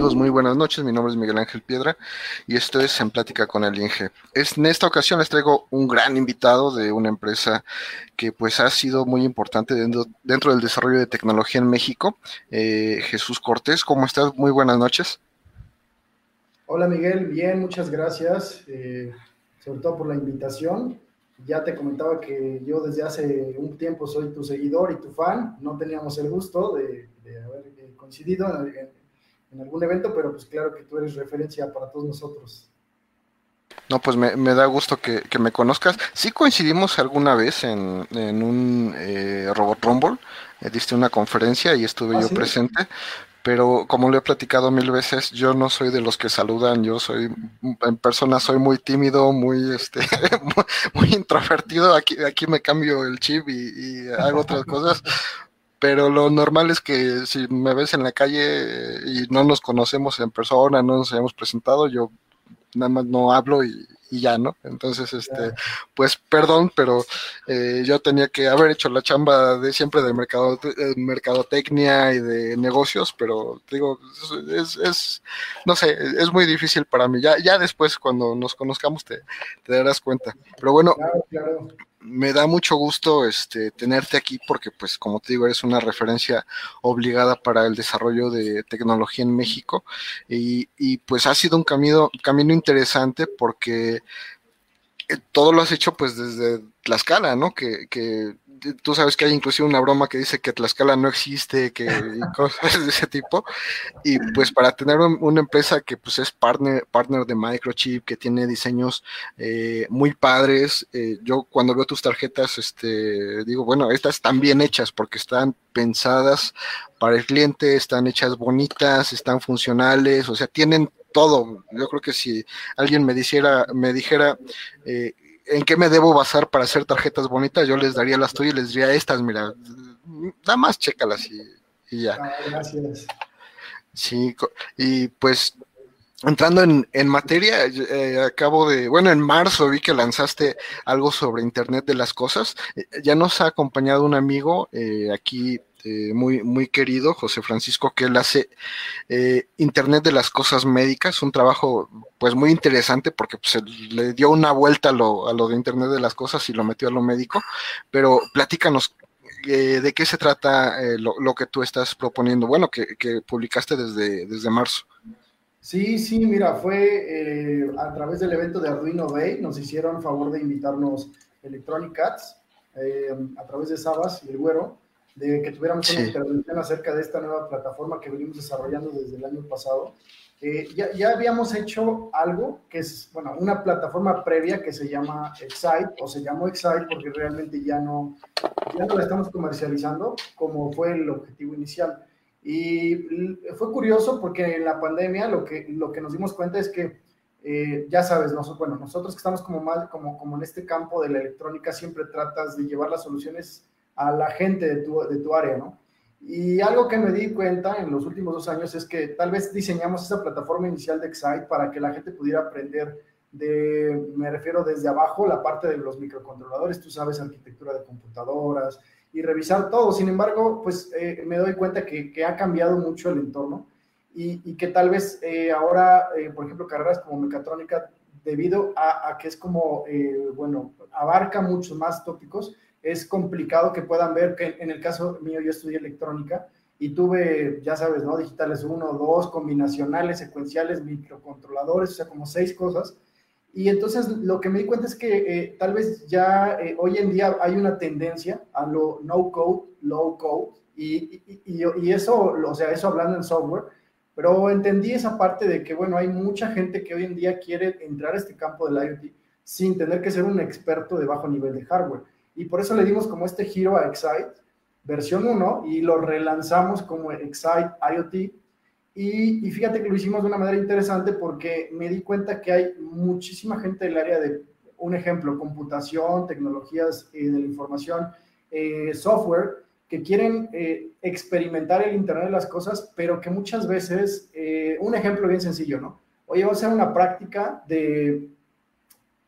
Muy buenas noches. Mi nombre es Miguel Ángel Piedra y esto es En Plática con el Inge. Es, en esta ocasión les traigo un gran invitado de una empresa que pues ha sido muy importante dentro, dentro del desarrollo de tecnología en México. Eh, Jesús Cortés, ¿cómo estás? Muy buenas noches. Hola Miguel, bien, muchas gracias, eh, sobre todo por la invitación. Ya te comentaba que yo desde hace un tiempo soy tu seguidor y tu fan. No teníamos el gusto de, haber eh, coincidido en algún evento, pero pues claro que tú eres referencia para todos nosotros. No, pues me, da gusto que, me conozcas. Sí coincidimos alguna vez en, un eh, Robot Rumble, eh, diste una conferencia y estuve ¿Ah, yo presente, pero como lo he platicado mil veces, yo no soy de los que saludan, yo soy, en persona soy muy tímido, muy, este, muy, introvertido, aquí, aquí me cambio el chip y, y hago otras cosas, pero lo normal es que si me ves en la calle y no nos conocemos en persona, no nos hayamos presentado, yo nada más no hablo y, ya, ¿no? Entonces, este, pues perdón, pero eh, yo tenía que haber hecho la chamba de siempre de mercado, de mercadotecnia y de negocios, pero digo, es, es, no sé, es muy difícil para mí. Ya, ya después cuando nos conozcamos te, te darás cuenta. Pero bueno, me da mucho gusto este, tenerte aquí porque, pues, como te digo, eres una referencia obligada para el desarrollo de tecnología en México y, y pues ha sido un camino, camino interesante porque eh, todo lo has hecho pues desde Tlaxcala, ¿no? Que, que tú sabes que hay inclusive una broma que dice que Tlaxcala no existe, que cosas de ese tipo. Y pues para tener una empresa que pues es partner, partner de Microchip, que tiene diseños eh, muy padres, eh, yo cuando veo tus tarjetas, este, digo, bueno, estas están bien hechas porque están pensadas para el cliente, están hechas bonitas, están funcionales, o sea, tienen todo. Yo creo que si alguien me dijera, me dijera eh, en qué me debo basar para hacer tarjetas bonitas, yo les daría las tuyas y les diría estas, mira, nada más chécalas y, y ya. Ah, gracias. Sí, y pues entrando en, en materia, eh, acabo de, bueno, en marzo vi que lanzaste algo sobre Internet de las Cosas. Eh, ya nos ha acompañado un amigo eh, aquí este, muy, muy querido, José Francisco, que él hace eh, Internet de las Cosas Médicas, un trabajo pues muy interesante porque pues, le dio una vuelta a lo, a lo de Internet de las Cosas y lo metió a lo médico, pero platícanos eh, de qué se trata eh, lo, que tú estás proponiendo, bueno, que, que publicaste desde, desde marzo. Sí, sí, mira, fue a través del evento de Arduino Day, nos hicieron favor de invitarnos Electronic Cats a través de Sabas y el Güero, de que tuviéramos una intervención acerca de esta nueva plataforma que venimos desarrollando desde el año pasado. Eh, ya, ya, habíamos hecho algo que es, bueno, una plataforma previa que se llama Excite, o se llamó Excite porque realmente ya no, ya no la estamos comercializando como fue el objetivo inicial. Y fue curioso porque en la pandemia lo que, lo que nos dimos cuenta es que, eh, ya sabes, nosotros, bueno, nosotros que estamos como, mal, como, como en este campo de la electrónica, siempre tratas de llevar las soluciones a la gente de tu, de tu área, ¿no? Y algo que me di cuenta en los últimos dos años es que tal vez diseñamos esa plataforma inicial de Excite para que la gente pudiera aprender de, me refiero desde abajo, la parte de los microcontroladores, tú sabes, arquitectura de computadoras y revisar todo. Sin embargo, pues eh, me doy cuenta que, que, ha cambiado mucho el entorno y, y que tal vez eh, ahora, eh, por ejemplo, carreras como mecatrónica, debido a, a que es como, bueno, abarca muchos más tópicos, es complicado que puedan ver que en el caso mío yo estudié electrónica y tuve, ya sabes, ¿no? Digitales 1, 2, combinacionales, secuenciales, microcontroladores, o sea, como seis cosas. Y entonces lo que me di cuenta es que eh, tal vez ya eh, hoy en día hay una tendencia a lo no code, low code, y, y, y, eso, o sea, eso hablando en software, pero entendí esa parte de que, bueno, hay mucha gente que hoy en día quiere entrar a este campo del IoT sin tener que ser un experto de bajo nivel de hardware y por eso le dimos como este giro a Excite, versión 1, y lo relanzamos como Excite IoT. Y, y, fíjate que lo hicimos de una manera interesante porque me di cuenta que hay muchísima gente del área de, un ejemplo, computación, tecnologías eh, de la información, eh, software, que quieren eh, experimentar el Internet de las Cosas, pero que muchas veces, un ejemplo bien sencillo, ¿no? Oye, vamos a hacer una práctica de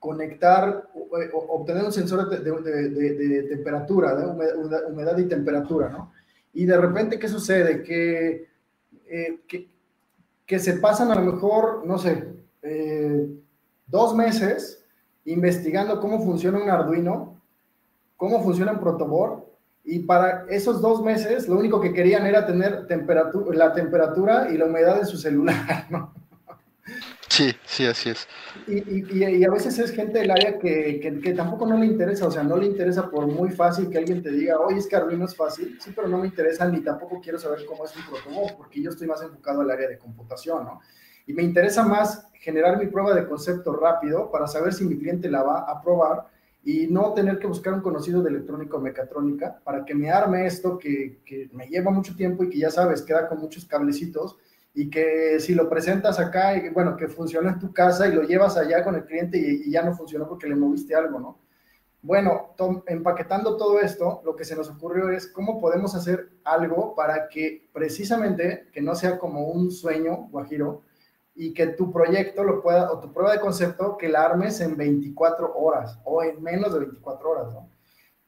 conectar, obtener un sensor de, temperatura, de humedad, y temperatura, ¿no? Y de repente, ¿qué sucede? Que, eh, que, que se pasan a lo mejor, no sé, eh, dos meses investigando cómo funciona un Arduino, cómo funciona un protoboard, y para esos dos meses lo único que querían era tener temperatura, la temperatura y la humedad en su celular, ¿no? Sí, sí, así es. Y, a veces es gente del área que, que, tampoco no le interesa, o sea, no le interesa por muy fácil que alguien te diga, oye, es que Arduino es fácil, sí, pero no me interesa ni tampoco quiero saber cómo es un protocolo, porque yo estoy más enfocado al área de computación, ¿no? Y me interesa más generar mi prueba de concepto rápido para saber si mi cliente la va a probar y no tener que buscar un conocido de electrónica o mecatrónica para que me arme esto que, que me lleva mucho tiempo y que ya sabes, queda con muchos cablecitos y que si lo presentas acá, y, bueno, que funciona en tu casa y lo llevas allá con el cliente y, ya no funcionó porque le moviste algo, ¿no? Bueno, empaquetando todo esto, lo que se nos ocurrió es cómo podemos hacer algo para que precisamente, que no sea como un sueño, Guajiro, y que tu proyecto lo pueda, o tu prueba de concepto, que la armes en 24 horas o en menos de 24 horas, ¿no?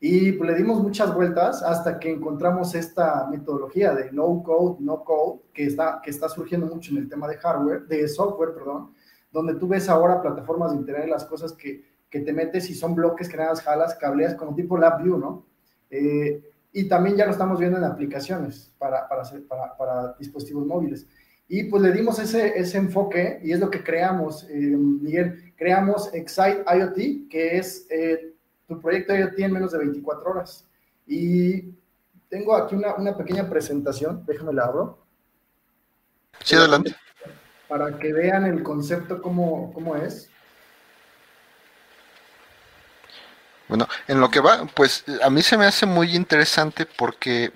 Y pues, le dimos muchas vueltas hasta que encontramos esta metodología de low code, no code, que está, que está surgiendo mucho en el tema de hardware, de software, perdón, donde tú ves ahora plataformas de internet, las cosas que, que te metes y son bloques que nada jalas, cableas, como tipo LabVIEW, ¿no? Eh, y también ya lo estamos viendo en aplicaciones para, para, para, para, dispositivos móviles. Y pues le dimos ese, ese enfoque y es lo que creamos, eh, Miguel. Creamos Excite IoT, que es eh, tu proyecto ya tiene menos de 24 horas. Y tengo aquí una, una pequeña presentación, déjame la abro. Sí, adelante. Para que vean el concepto cómo, cómo es. Bueno, en lo que va, pues a mí se me hace muy interesante porque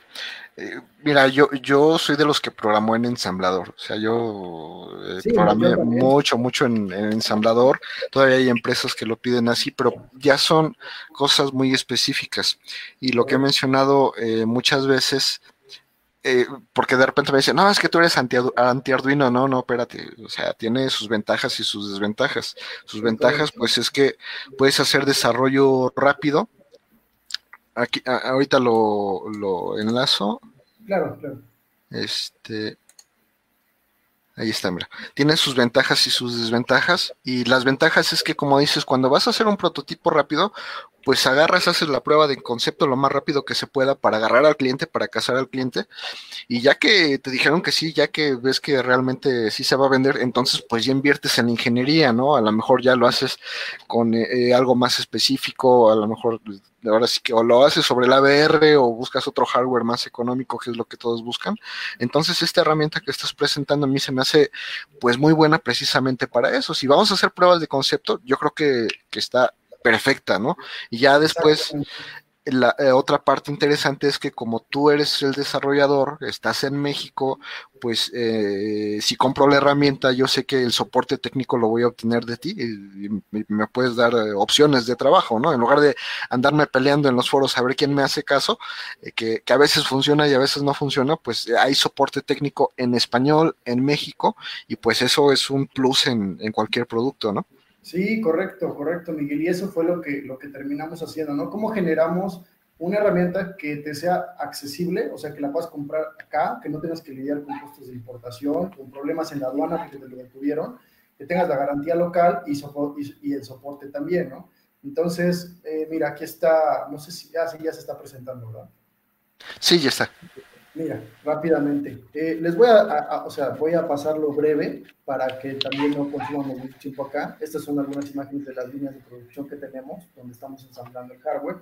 eh, mira, yo, yo soy de los que programó en ensamblador. O sea, yo eh, programé mucho, mucho en, ensamblador. Todavía hay empresas que lo piden así, pero ya son cosas muy específicas. Y lo que he mencionado eh, muchas veces, porque de repente me dicen, no, es que tú eres anti-Arduino. no, no, espérate. O sea, tiene sus ventajas y sus desventajas. Sus ventajas, pues, es que puedes hacer desarrollo rápido aquí, ahorita lo, lo enlazo. Claro, claro. Este. Ahí está, mira. Tiene sus ventajas y sus desventajas. Y las ventajas es que, como dices, cuando vas a hacer un prototipo rápido, pues agarras, haces la prueba de concepto lo más rápido que se pueda para agarrar al cliente, para cazar al cliente. Y ya que te dijeron que sí, ya que ves que realmente sí se va a vender, entonces pues ya inviertes en ingeniería, ¿no? A lo mejor ya lo haces con eh, eh, algo más específico, a lo mejor ahora sí que o lo haces sobre el ABR o buscas otro hardware más económico, que es lo que todos buscan. Entonces, esta herramienta que estás presentando a mí se me hace pues muy buena precisamente para eso. Si vamos a hacer pruebas de concepto, yo creo que, que está perfecta, ¿no? Y ya después la eh, otra parte interesante es que como tú eres el desarrollador, estás en México, pues eh, si compro la herramienta, yo sé que el soporte técnico lo voy a obtener de ti y, me puedes dar eh, opciones de trabajo, ¿no? En lugar de andarme peleando en los foros a ver quién me hace caso, que, que, a veces funciona y a veces no funciona, pues hay soporte técnico en español en México y pues eso es un plus en, en cualquier producto, ¿no? Sí, correcto, correcto, Miguel. Y eso fue lo que, lo que terminamos haciendo, ¿no? ¿Cómo generamos una herramienta que te sea accesible, o sea, que la puedas comprar acá, que no tengas que lidiar con costos de importación, con problemas en la aduana porque te lo detuvieron, que tengas la garantía local y, y, el soporte también, ¿no? Entonces, eh, mira, aquí está, no sé si ya, ya se está presentando, ¿verdad? Sí, ya está. Mira, rápidamente. Eh, les voy a, o sea, voy a pasarlo breve para que también no consumamos mucho tiempo acá. Estas son algunas imágenes de las líneas de producción que tenemos, donde estamos ensamblando el hardware.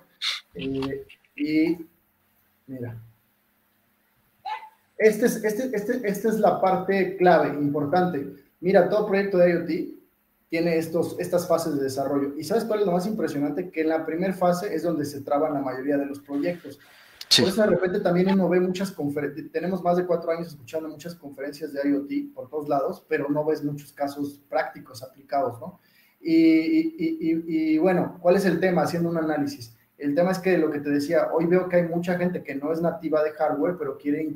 Eh, y mira, este es, este, este, esta es la parte clave, importante. Mira, todo proyecto de IoT tiene estos, estas fases de desarrollo. ¿Y sabes cuál es lo más impresionante? Que en la primera fase es donde se traban la mayoría de los proyectos. Por eso de repente también uno ve muchas conferencias, tenemos más de cuatro años escuchando muchas conferencias de IoT por todos lados, pero no ves muchos casos prácticos aplicados, ¿no? Y, bueno, ¿cuál es el tema? Haciendo un análisis. El tema es que lo que te decía, hoy veo que hay mucha gente que no es nativa de hardware, pero quiere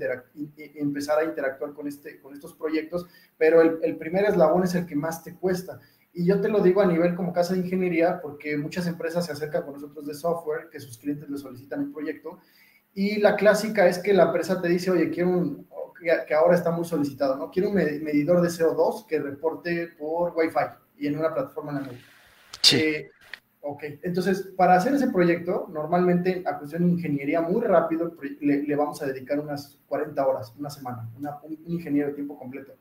empezar a interactuar con, este, con estos proyectos, pero el, el primer eslabón es el que más te cuesta. Y yo te lo digo a nivel como casa de ingeniería, porque muchas empresas se acercan con nosotros de software, que sus clientes les solicitan un proyecto, y la clásica es que la empresa te dice, oye, quiero un, que, ahora está muy solicitado, ¿no? Quiero un medidor de CO2 que reporte por Wi-Fi y en una plataforma en la nube. Sí. Eh, ok, entonces, para hacer ese proyecto, normalmente a cuestión de ingeniería muy rápido, le, vamos a dedicar unas 40 horas, una semana, un, ingeniero de tiempo completo.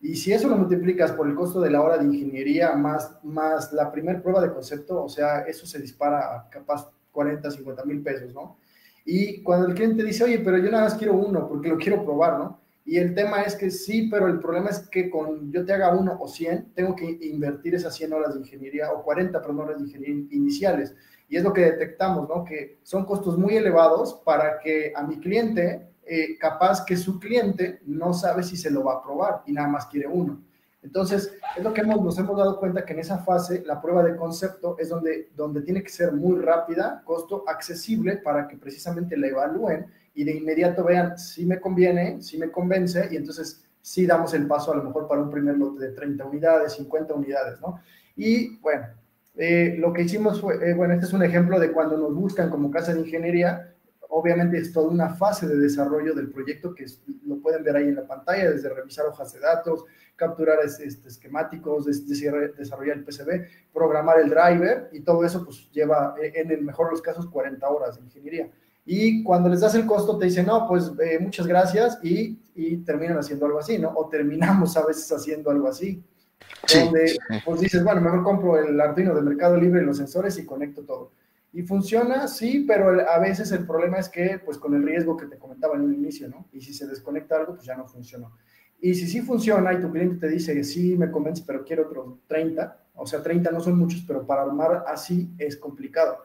Y si eso lo multiplicas por el costo de la hora de ingeniería más, más la primera prueba de concepto, o sea, eso se dispara a capaz 40, 50 mil pesos, ¿no? Y cuando el cliente dice, oye, pero yo nada más quiero uno porque lo quiero probar, ¿no? Y el tema es que sí, pero el problema es que con yo te haga uno o 100, tengo que invertir esas 100 horas de ingeniería o 40, perdón, horas de ingeniería iniciales. Y es lo que detectamos, ¿no? Que son costos muy elevados para que a mi cliente, eh, capaz que su cliente no sabe si se lo va a probar y nada más quiere uno. Entonces, es lo que hemos, nos hemos dado cuenta que en esa fase la prueba de concepto es donde, donde tiene que ser muy rápida, costo accesible para que precisamente la evalúen y de inmediato vean si me conviene, si me convence y entonces sí damos el paso a lo mejor para un primer lote de 30 unidades, 50 unidades, ¿no? Y bueno, eh, lo que hicimos fue, eh, bueno, este es un ejemplo de cuando nos buscan como casa de ingeniería, obviamente es toda una fase de desarrollo del proyecto que lo pueden ver ahí en la pantalla, desde revisar hojas de datos, capturar este, esquemáticos, desarrollar el PCB, programar el driver y todo eso pues lleva eh, en el mejor de los casos 40 horas de ingeniería. Y cuando les das el costo te dicen, no, pues eh, muchas gracias y, y, terminan haciendo algo así, ¿no? O terminamos a veces haciendo algo así. donde pues dices, bueno, mejor compro el Arduino de Mercado Libre y los sensores y conecto todo. Y funciona, sí, pero a veces el problema es que, pues con el riesgo que te comentaba en un inicio, ¿no? Y si se desconecta algo, pues ya no funcionó. Y si sí funciona y tu cliente te dice, sí, me convence, pero quiero otros 30, o sea, 30 no son muchos, pero para armar así es complicado.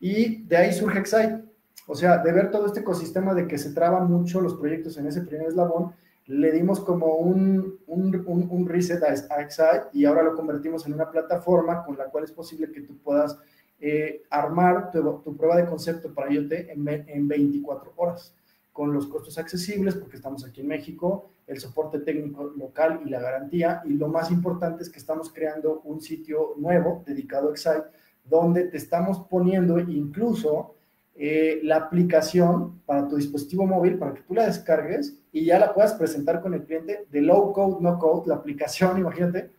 Y de ahí surge Excite. O sea, de ver todo este ecosistema de que se traban mucho los proyectos en ese primer eslabón, le dimos como un, un, un, reset a, Excite y ahora lo convertimos en una plataforma con la cual es posible que tú puedas eh, armar tu, prueba de concepto para IoT en, en 24 horas, con los costos accesibles, porque estamos aquí en México, el soporte técnico local y la garantía. Y lo más importante es que estamos creando un sitio nuevo dedicado a Excite, donde te estamos poniendo incluso eh, la aplicación para tu dispositivo móvil para que tú la descargues y ya la puedas presentar con el cliente de low code, no code, la aplicación, imagínate,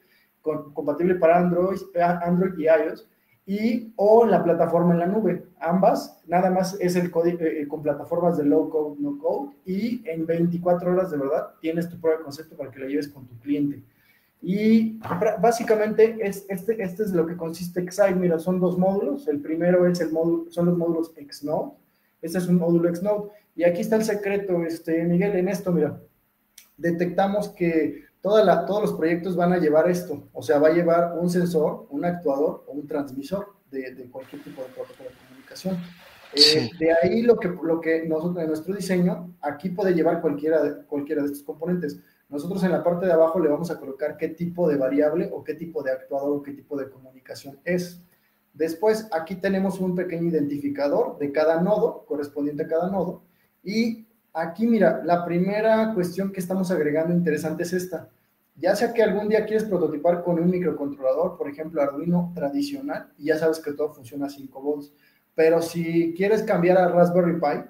compatible para Android, Android y iOS, y o la plataforma en la nube. Ambas, nada más es el código eh, con plataformas de low code, no code, y en 24 horas de verdad tienes tu prueba concepto para que la lleves con tu cliente. Y básicamente es, este, este es lo que consiste Excite. Mira, son dos módulos. El primero es el módulo, son los módulos Xnode. Este es un módulo Xnode. Y aquí está el secreto, este, Miguel, en esto, mira. Detectamos que toda la, todos los proyectos van a llevar esto. O sea, va a llevar un sensor, un actuador o un transmisor de, de cualquier tipo de protocolo de comunicación. Eh, de ahí lo que, lo que nosotros en nuestro diseño, aquí puede llevar cualquiera, cualquiera de estos componentes. Nosotros en la parte de abajo le vamos a colocar qué tipo de variable o qué tipo de actuador o qué tipo de comunicación es. Después, aquí tenemos un pequeño identificador de cada nodo, correspondiente a cada nodo. Y aquí, mira, la primera cuestión que estamos agregando interesante es esta. Ya sea que algún día quieres prototipar con un microcontrolador, por ejemplo, Arduino tradicional, y ya sabes que todo funciona a 5 volts. Pero si quieres cambiar a Raspberry Pi,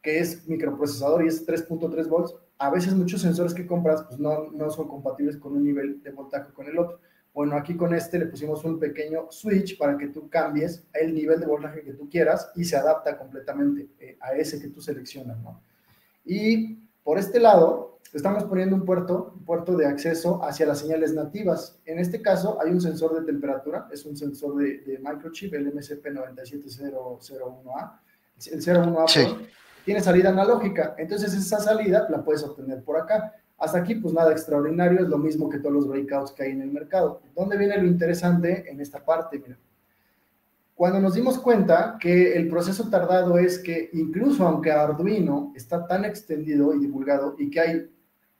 que es microprocesador y es 3.3 volts, a veces muchos sensores que compras pues no, no son compatibles con un nivel de voltaje con el otro. Bueno, aquí con este le pusimos un pequeño switch para que tú cambies el nivel de voltaje que tú quieras y se adapta completamente eh, a ese que tú seleccionas, ¿no? Y por este lado, estamos poniendo un puerto, un puerto de acceso hacia las señales nativas. En este caso, hay un sensor de temperatura, es un sensor de, de microchip, el MSP97001A, el 01A, sí tiene salida analógica, entonces esa salida la puedes obtener por acá. Hasta aquí, pues nada extraordinario, es lo mismo que todos los breakouts que hay en el mercado. ¿Dónde viene lo interesante en esta parte? Mira, cuando nos dimos cuenta que el proceso tardado es que incluso aunque Arduino está tan extendido y divulgado y que hay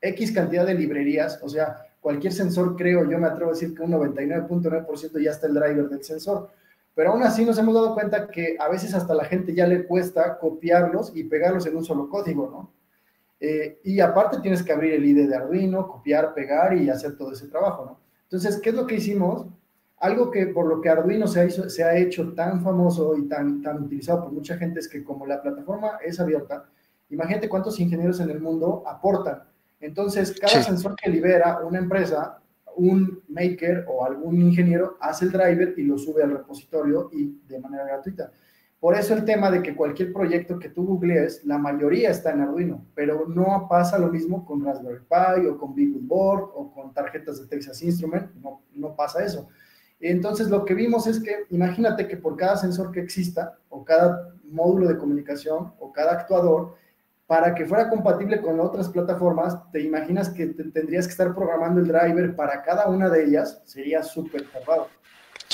X cantidad de librerías, o sea, cualquier sensor, creo, yo me atrevo a decir que un 99.9% ya está el driver del sensor. Pero aún así nos hemos dado cuenta que a veces hasta la gente ya le cuesta copiarlos y pegarlos en un solo código, ¿no? Eh, y aparte tienes que abrir el IDE de Arduino, copiar, pegar y hacer todo ese trabajo, ¿no? Entonces, ¿qué es lo que hicimos? Algo que por lo que Arduino se ha, se ha hecho tan famoso y tan, tan utilizado por mucha gente es que como la plataforma es abierta, imagínate cuántos ingenieros en el mundo aportan. Entonces, cada sensor que libera una empresa, un maker o algún ingeniero hace el driver y lo sube al repositorio y de manera gratuita. Por eso el tema de que cualquier proyecto que tú googlees, la mayoría está en Arduino, pero no pasa lo mismo con Raspberry Pi o con Board o con tarjetas de Texas Instrument, no, no pasa eso. Entonces lo que vimos es que imagínate que por cada sensor que exista o cada módulo de comunicación o cada actuador, para que fuera compatible con otras plataformas, te imaginas que tendrías que estar programando el driver para cada una de ellas, sería súper tardado.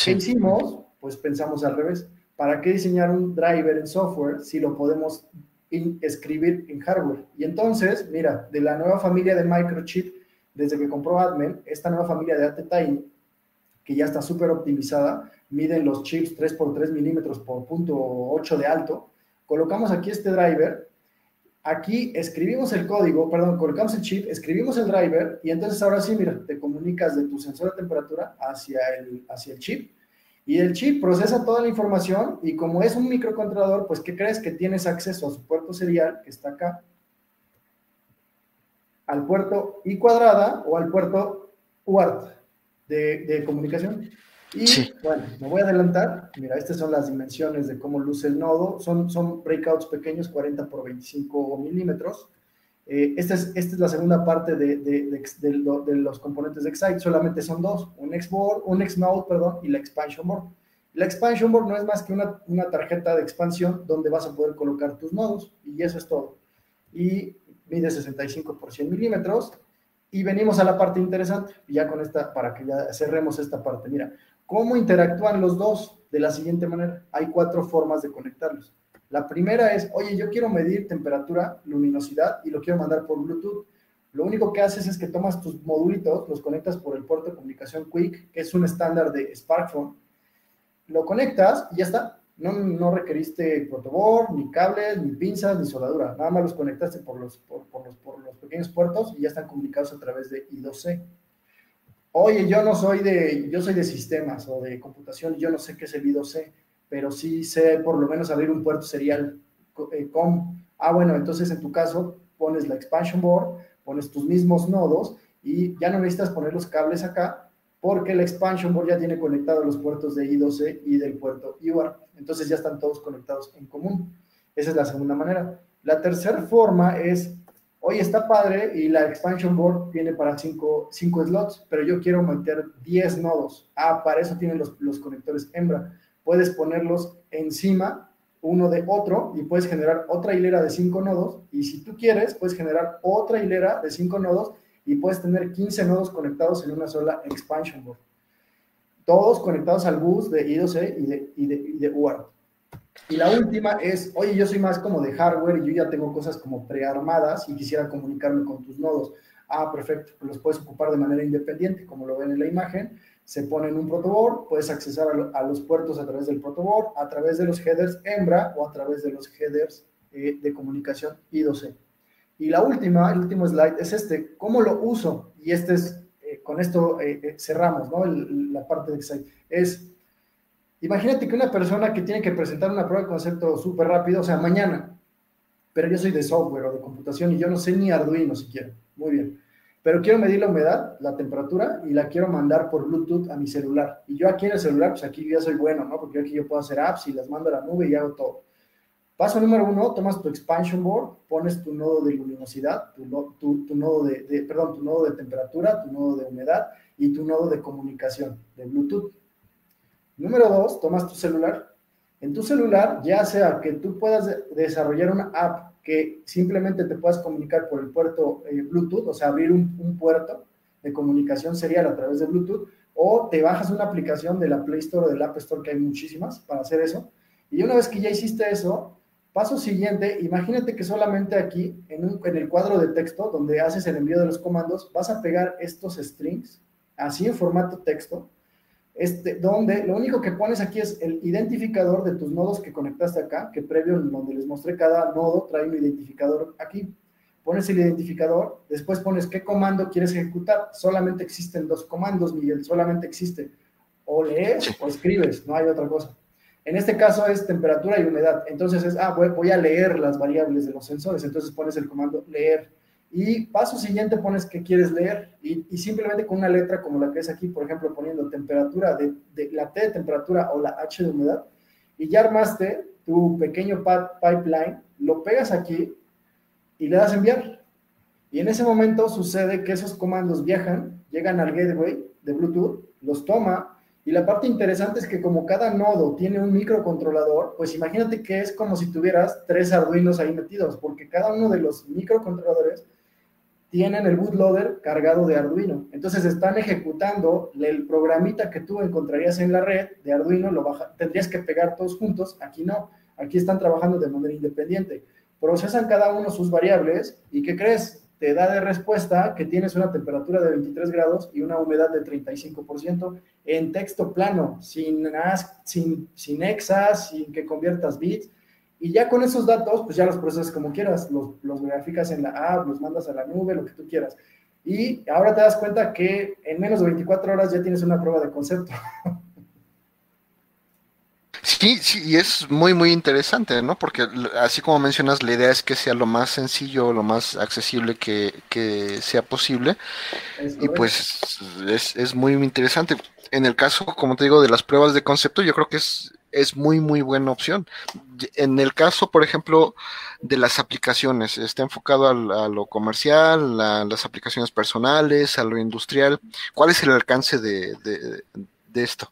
¿Qué hicimos? Pues pensamos al revés ¿para qué diseñar un driver en software si lo podemos escribir en hardware? Y entonces, mira, de la nueva familia de microchip, desde que compró Admen, esta nueva familia de ATTime, que ya está súper optimizada, miden los chips 3x3 milímetros por punto 8 de alto, colocamos aquí este driver, aquí escribimos el código, perdón, colocamos el chip, escribimos el driver y entonces ahora sí, mira, te comunicas de tu sensor de temperatura hacia el, hacia el chip y el chip procesa toda la información y como es un microcontrolador, pues ¿qué crees? Que tienes acceso a su puerto serial, que está acá, al puerto I cuadrada o al puerto UART de, comunicación. Y bueno, me voy a adelantar. Mira, estas son las dimensiones de cómo luce el nodo. Son, son breakouts pequeños, 40 por 25 milímetros. Eh, esta, es, esta es la segunda parte de, de, de, los componentes de Excite, solamente son dos, un Xboard, un Xnode, perdón, y la Expansion Board. La Expansion Board no es más que una, una, tarjeta de expansión donde vas a poder colocar tus nodos, y eso es todo. Y mide 65 por 100 milímetros, y venimos a la parte interesante, ya con esta, para que ya cerremos esta parte. Mira, ¿cómo interactúan los dos? De la siguiente manera, hay cuatro formas de conectarlos. La primera es, oye, yo quiero medir temperatura, luminosidad y lo quiero mandar por Bluetooth. Lo único que haces es que tomas tus modulitos, los conectas por el puerto de comunicación Quick, que es un estándar de SparkPhone, lo conectas y ya está. No, no requeriste protoboard, ni cables, ni pinzas, ni soldadura. Nada más los conectaste por los, por, los, por los pequeños puertos y ya están comunicados a través de I2C. Oye, yo no soy de, yo soy de sistemas o de computación yo no sé qué es el I2C pero sí sé por lo menos abrir un puerto serial eh, com. Ah, bueno, entonces en tu caso pones la expansion board, pones tus mismos nodos y ya no necesitas poner los cables acá porque la expansion board ya tiene conectados los puertos de I12 y del puerto UART. Entonces ya están todos conectados en común. Esa es la segunda manera. La tercera forma es, oye, está padre y la expansion board tiene para 5 slots, pero yo quiero meter 10 nodos. Ah, para eso tienen los, los conectores hembra puedes ponerlos encima uno de otro y puedes generar otra hilera de cinco nodos y si tú quieres puedes generar otra hilera de cinco nodos y puedes tener 15 nodos conectados en una sola expansion board. Todos conectados al bus de I2C y de, y de, y UART. Y la última es, oye, yo soy más como de hardware y yo ya tengo cosas como prearmadas y quisiera comunicarme con tus nodos. Ah, perfecto, pues los puedes ocupar de manera independiente, como lo ven en la imagen se pone en un protoboard, puedes accesar a, los puertos a través del protoboard, a través de los headers hembra o a través de los headers eh, de comunicación I2C. Y la última, el último slide es este, ¿cómo lo uso? Y este es, eh, con esto eh, cerramos, ¿no? la parte de Excite. Es, imagínate que una persona que tiene que presentar una prueba de concepto súper rápido, o sea, mañana, pero yo soy de software o de computación y yo no sé ni Arduino siquiera. Muy bien pero quiero medir la humedad, la temperatura y la quiero mandar por Bluetooth a mi celular. Y yo aquí en el celular, pues aquí ya soy bueno, ¿no? Porque aquí yo puedo hacer apps y las mando a la nube y hago todo. Paso número uno, tomas tu expansion board, pones tu nodo de luminosidad, tu, nodo de, perdón, tu nodo de temperatura, tu nodo de humedad y tu nodo de comunicación de Bluetooth. Número dos, tomas tu celular. En tu celular, ya sea que tú puedas desarrollar una app que simplemente te puedas comunicar por el puerto eh, Bluetooth, o sea, abrir un, puerto de comunicación serial a través de Bluetooth, o te bajas una aplicación de la Play Store o del App Store, que hay muchísimas para hacer eso. Y una vez que ya hiciste eso, paso siguiente, imagínate que solamente aquí, en, en el cuadro de texto, donde haces el envío de los comandos, vas a pegar estos strings, así en formato texto, este, donde lo único que pones aquí es el identificador de tus nodos que conectaste acá, que previo donde les mostré cada nodo trae un identificador aquí. Pones el identificador, después pones qué comando quieres ejecutar. Solamente existen dos comandos, Miguel, solamente existe o lees o escribes, no hay otra cosa. En este caso es temperatura y humedad. Entonces es, ah, voy, a leer las variables de los sensores. Entonces pones el comando leer Y paso siguiente pones que quieres leer y, simplemente con una letra como la que es aquí, por ejemplo, poniendo temperatura de, la T de temperatura o la H de humedad, y ya armaste tu pequeño pipeline, lo pegas aquí y le das enviar. Y en ese momento sucede que esos comandos viajan, llegan al gateway de Bluetooth, los toma, y la parte interesante es que como cada nodo tiene un microcontrolador, pues imagínate que es como si tuvieras tres Arduinos ahí metidos, porque cada uno de los microcontroladores tienen el bootloader cargado de Arduino. Entonces están ejecutando el programita que tú encontrarías en la red de Arduino, lo tendrías que pegar todos juntos, aquí no, aquí están trabajando de manera independiente. Procesan cada uno sus variables y ¿qué crees? Te da de respuesta que tienes una temperatura de 23 grados y una humedad de 35% en texto plano, sin, sin, sin exas, sin que conviertas bits y ya con esos datos, pues ya los procesas como quieras, los, los graficas en la app, los mandas a la nube, lo que tú quieras. Y ahora te das cuenta que en menos de 24 horas ya tienes una prueba de concepto. Sí, sí, y es muy, muy interesante, ¿no? Porque así como mencionas, la idea es que sea lo más sencillo, lo más accesible que, que sea posible. Y pues es, es muy interesante. En el caso, como te digo, de las pruebas de concepto, yo creo que es es muy, muy buena opción. En el caso, por ejemplo, de las aplicaciones, está enfocado a, lo comercial, a las aplicaciones personales, a lo industrial. ¿Cuál es el alcance de, esto?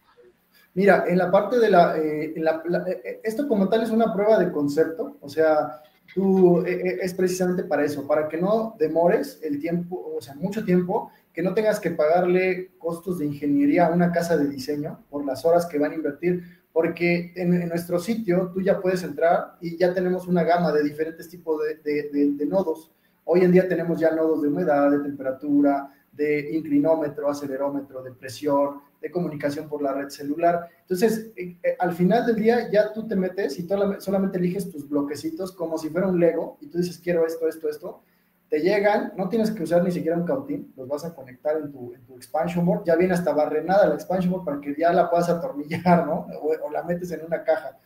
Mira, en la parte de la, eh, eh, eh, esto como tal es una prueba de concepto, o sea, tú es precisamente para eso, para que no demores el tiempo, o sea, mucho tiempo, que no tengas que pagarle costos de ingeniería a una casa de diseño por las horas que van a invertir, porque en, nuestro sitio tú ya puedes entrar y ya tenemos una gama de diferentes tipos de, nodos. Hoy en día tenemos ya nodos de humedad, de temperatura, de inclinómetro, acelerómetro, de presión, de comunicación por la red celular. Entonces, eh, eh, al final del día ya tú te metes y solamente eliges tus bloquecitos como si fuera un Lego y tú dices, quiero esto, esto, esto te llegan, no tienes que usar ni siquiera un cautín, los vas a conectar en tu, en tu expansion board, ya viene hasta barrenada la expansion board para que ya la puedas atornillar, ¿no? O, la metes en una caja.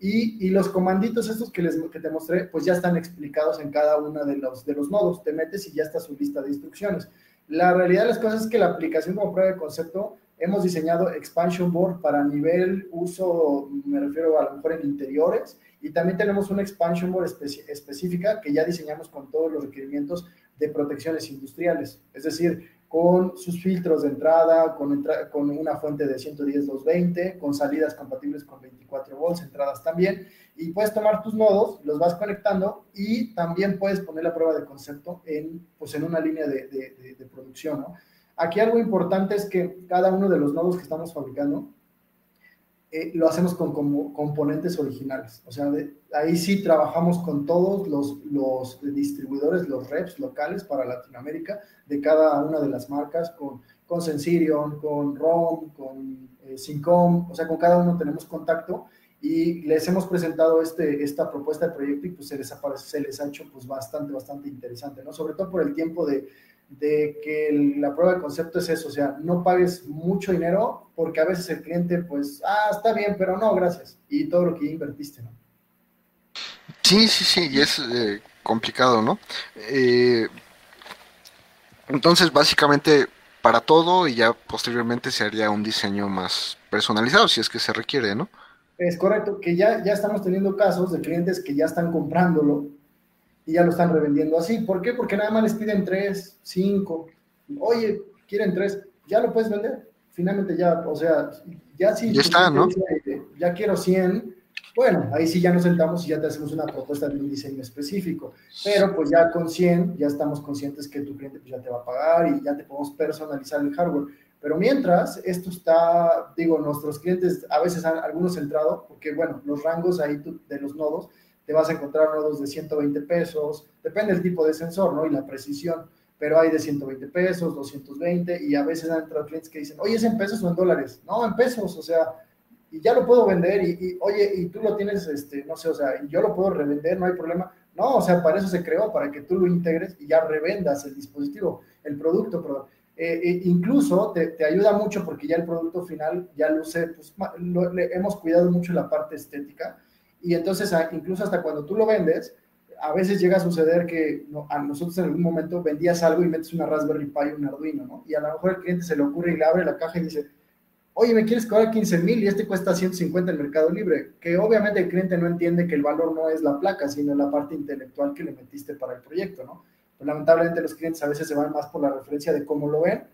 Y, y, los comanditos estos que, les, que te mostré, pues ya están explicados en cada uno de los, de los nodos, te metes y ya está su lista de instrucciones. La realidad de las cosas es que la aplicación como prueba de concepto, hemos diseñado expansion board para nivel uso, me refiero a lo mejor en interiores, y también tenemos una expansion board específica que ya diseñamos con todos los requerimientos de protecciones industriales, es decir, con sus filtros de entrada, con, con una fuente de 110-220, con salidas compatibles con 24 volts, entradas también, y puedes tomar tus nodos, los vas conectando y también puedes poner la prueba de concepto en, pues en una línea de, de, de producción. ¿no? Aquí algo importante es que cada uno de los nodos que estamos fabricando eh, lo hacemos con, componentes originales. O sea, ahí sí trabajamos con todos los, distribuidores, los reps locales para Latinoamérica de cada una de las marcas, con, con Sensirion, con ROM, con eh, Syncom, o sea, con cada uno tenemos contacto y les hemos presentado este, esta propuesta de proyecto y pues se les, se les ha hecho pues bastante, bastante interesante, ¿no? Sobre todo por el tiempo de, de que la prueba de concepto es eso, o sea, no pagues mucho dinero porque a veces el cliente, pues, ah, está bien, pero no, gracias. Y todo lo que invertiste, ¿no? Sí, sí, sí, y es eh, complicado, ¿no? Eh, entonces, básicamente, para todo y ya posteriormente se haría un diseño más personalizado, si es que se requiere, ¿no? Es correcto, que ya, ya estamos teniendo casos de clientes que ya están comprándolo y ya lo están revendiendo así. ¿Por qué? Porque nada más les piden tres, cinco. Oye, quieren tres, ya lo puedes vender. Finalmente ya, o sea, ya si ya está, ¿no? ya quiero 100, bueno, ahí sí ya nos sentamos y ya te hacemos una propuesta de un diseño específico. Pero pues ya con 100 ya estamos conscientes que tu cliente pues, ya te va a pagar y ya te podemos personalizar el hardware. Pero mientras, esto está, digo, nuestros clientes a veces han algunos entrado, porque bueno, los rangos ahí de los nodos te vas a encontrar nodos de 120 pesos, depende del tipo de sensor, ¿no? Y la precisión, pero hay de 120 pesos, 220, y a veces han entrado clientes que dicen, oye, ¿es en pesos o en dólares? No, en pesos, o sea, y ya lo puedo vender, y, oye, y tú lo tienes, este, no sé, o sea, yo lo puedo revender, no hay problema. No, o sea, para eso se creó, para que tú lo integres y ya revendas el dispositivo, el producto, perdón. Eh, eh, incluso te, te, ayuda mucho porque ya el producto final ya luce, pues lo, le hemos cuidado mucho la parte estética y entonces incluso hasta cuando tú lo vendes, a veces llega a suceder que a nosotros en algún momento vendías algo y metes una Raspberry Pi o un Arduino, ¿no? Y a lo mejor el cliente se le ocurre y le abre la caja y dice, oye, me quieres cobrar 15 mil y este cuesta 150 en Mercado Libre, que obviamente el cliente no entiende que el valor no es la placa, sino la parte intelectual que le metiste para el proyecto, ¿no? Pues, lamentablemente los clientes a veces se van más por la referencia de cómo lo ven,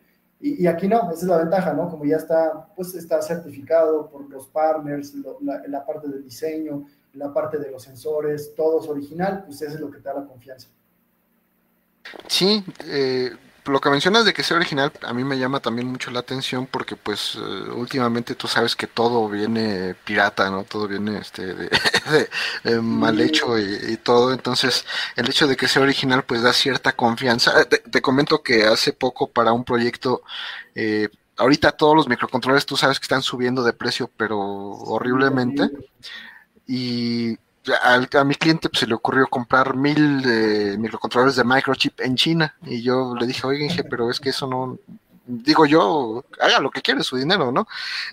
y, aquí no, esa es la ventaja, ¿no? Como ya está, pues está certificado por los partners, la, la parte del diseño, la parte de los sensores, todo es original, pues eso es lo que te da la confianza. Sí, eh, lo que mencionas de que sea original a mí me llama también mucho la atención porque pues eh, últimamente tú sabes que todo viene pirata, ¿no? Todo viene este de, mal hecho y, todo, entonces el hecho de que sea original pues da cierta confianza. Te, comento que hace poco para un proyecto eh, ahorita todos los microcontroles tú sabes que están subiendo de precio pero horriblemente y a, mi cliente pues, se le ocurrió comprar mil eh, microcontroladores de microchip en China y yo le dije, oigan, pero es que eso no, digo yo, haga lo que quiere, su dinero, ¿no?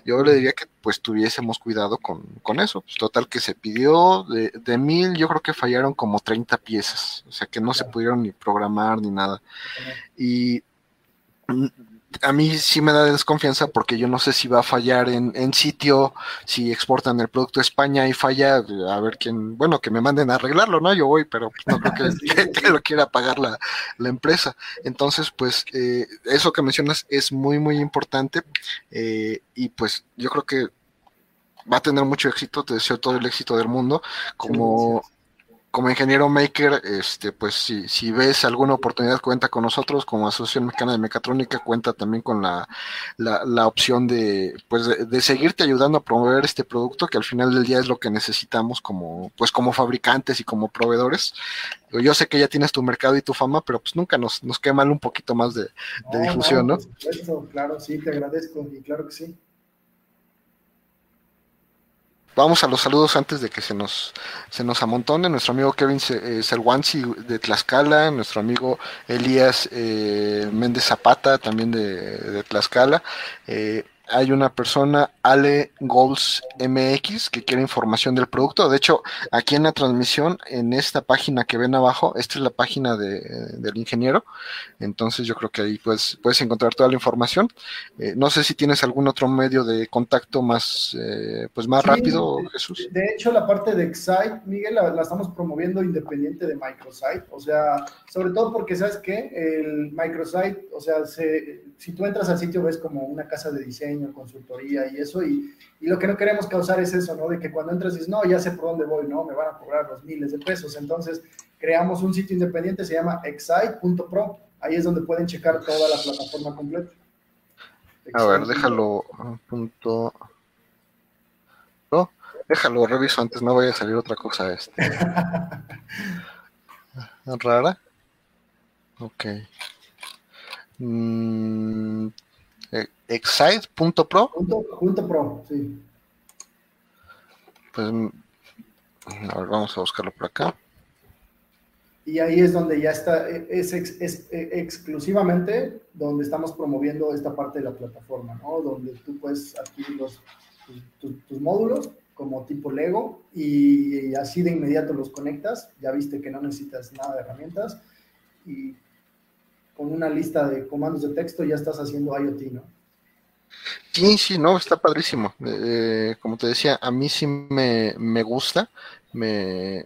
Yo le diría que pues tuviésemos cuidado con, con eso. Pues, total que se pidió de, de, mil, yo creo que fallaron como 30 piezas, o sea que no se pudieron ni programar ni nada. Y a mí sí me da desconfianza porque yo no sé si va a fallar en, en, sitio, si exportan el producto a España y falla, a ver quién, bueno, que me manden a arreglarlo, ¿no? Yo voy, pero no creo que, lo quiera pagar la, la empresa. Entonces, pues, eh, eso que mencionas es muy, muy importante eh, y pues yo creo que va a tener mucho éxito, te deseo todo el éxito del mundo, como como ingeniero maker, este, pues si, si ves alguna oportunidad, cuenta con nosotros, como Asociación Mexicana de Mecatrónica, cuenta también con la, la, opción de, pues de, seguirte ayudando a promover este producto, que al final del día es lo que necesitamos como, pues como fabricantes y como proveedores. Yo sé que ya tienes tu mercado y tu fama, pero pues nunca nos, nos queda mal un poquito más de, difusión, ¿no? claro, sí, te agradezco y claro que sí. Vamos a los saludos antes de que se nos, se nos amontone. Nuestro amigo Kevin eh, de Tlaxcala, nuestro amigo Elías eh, Méndez Zapata también de, de Tlaxcala. Eh, hay una persona, Ale Goals MX, que quiere información del producto. De hecho, aquí en la transmisión, en esta página que ven abajo, esta es la página de, del ingeniero. Entonces yo creo que ahí puedes, puedes encontrar toda la información. Eh, no sé si tienes algún otro medio de contacto más, eh, pues más rápido, Jesús. De hecho, la parte de Excite, Miguel, la, estamos promoviendo independiente de Microsite. O sea, sobre todo porque, ¿sabes qué? El Microsite, o sea, si tú entras al sitio ves como una casa de diseño consultoría y eso, y, lo que no queremos causar es eso, ¿no? De que cuando entras dices, no, ya sé por dónde voy, ¿no? Me van a cobrar los miles de pesos. Entonces, creamos un sitio independiente, se llama excite.pro. Ahí es donde pueden checar toda la plataforma completa. A ver, déjalo punto. No, déjalo, reviso antes, no vaya a salir otra cosa este. ¿Rara? Ok. Mm, excite.pro. Punto, pro, sí. Pues, a ver, vamos a buscarlo por acá. Y ahí es donde ya está, es, es, exclusivamente donde estamos promoviendo esta parte de la plataforma, ¿no? Donde tú puedes adquirir los, tus, módulos como tipo Lego y, así de inmediato los conectas. Ya viste que no necesitas nada de herramientas y con una lista de comandos de texto ya estás haciendo IoT, ¿no? Sí, sí, no, está padrísimo. Eh, como te decía, a mí sí me, gusta, me,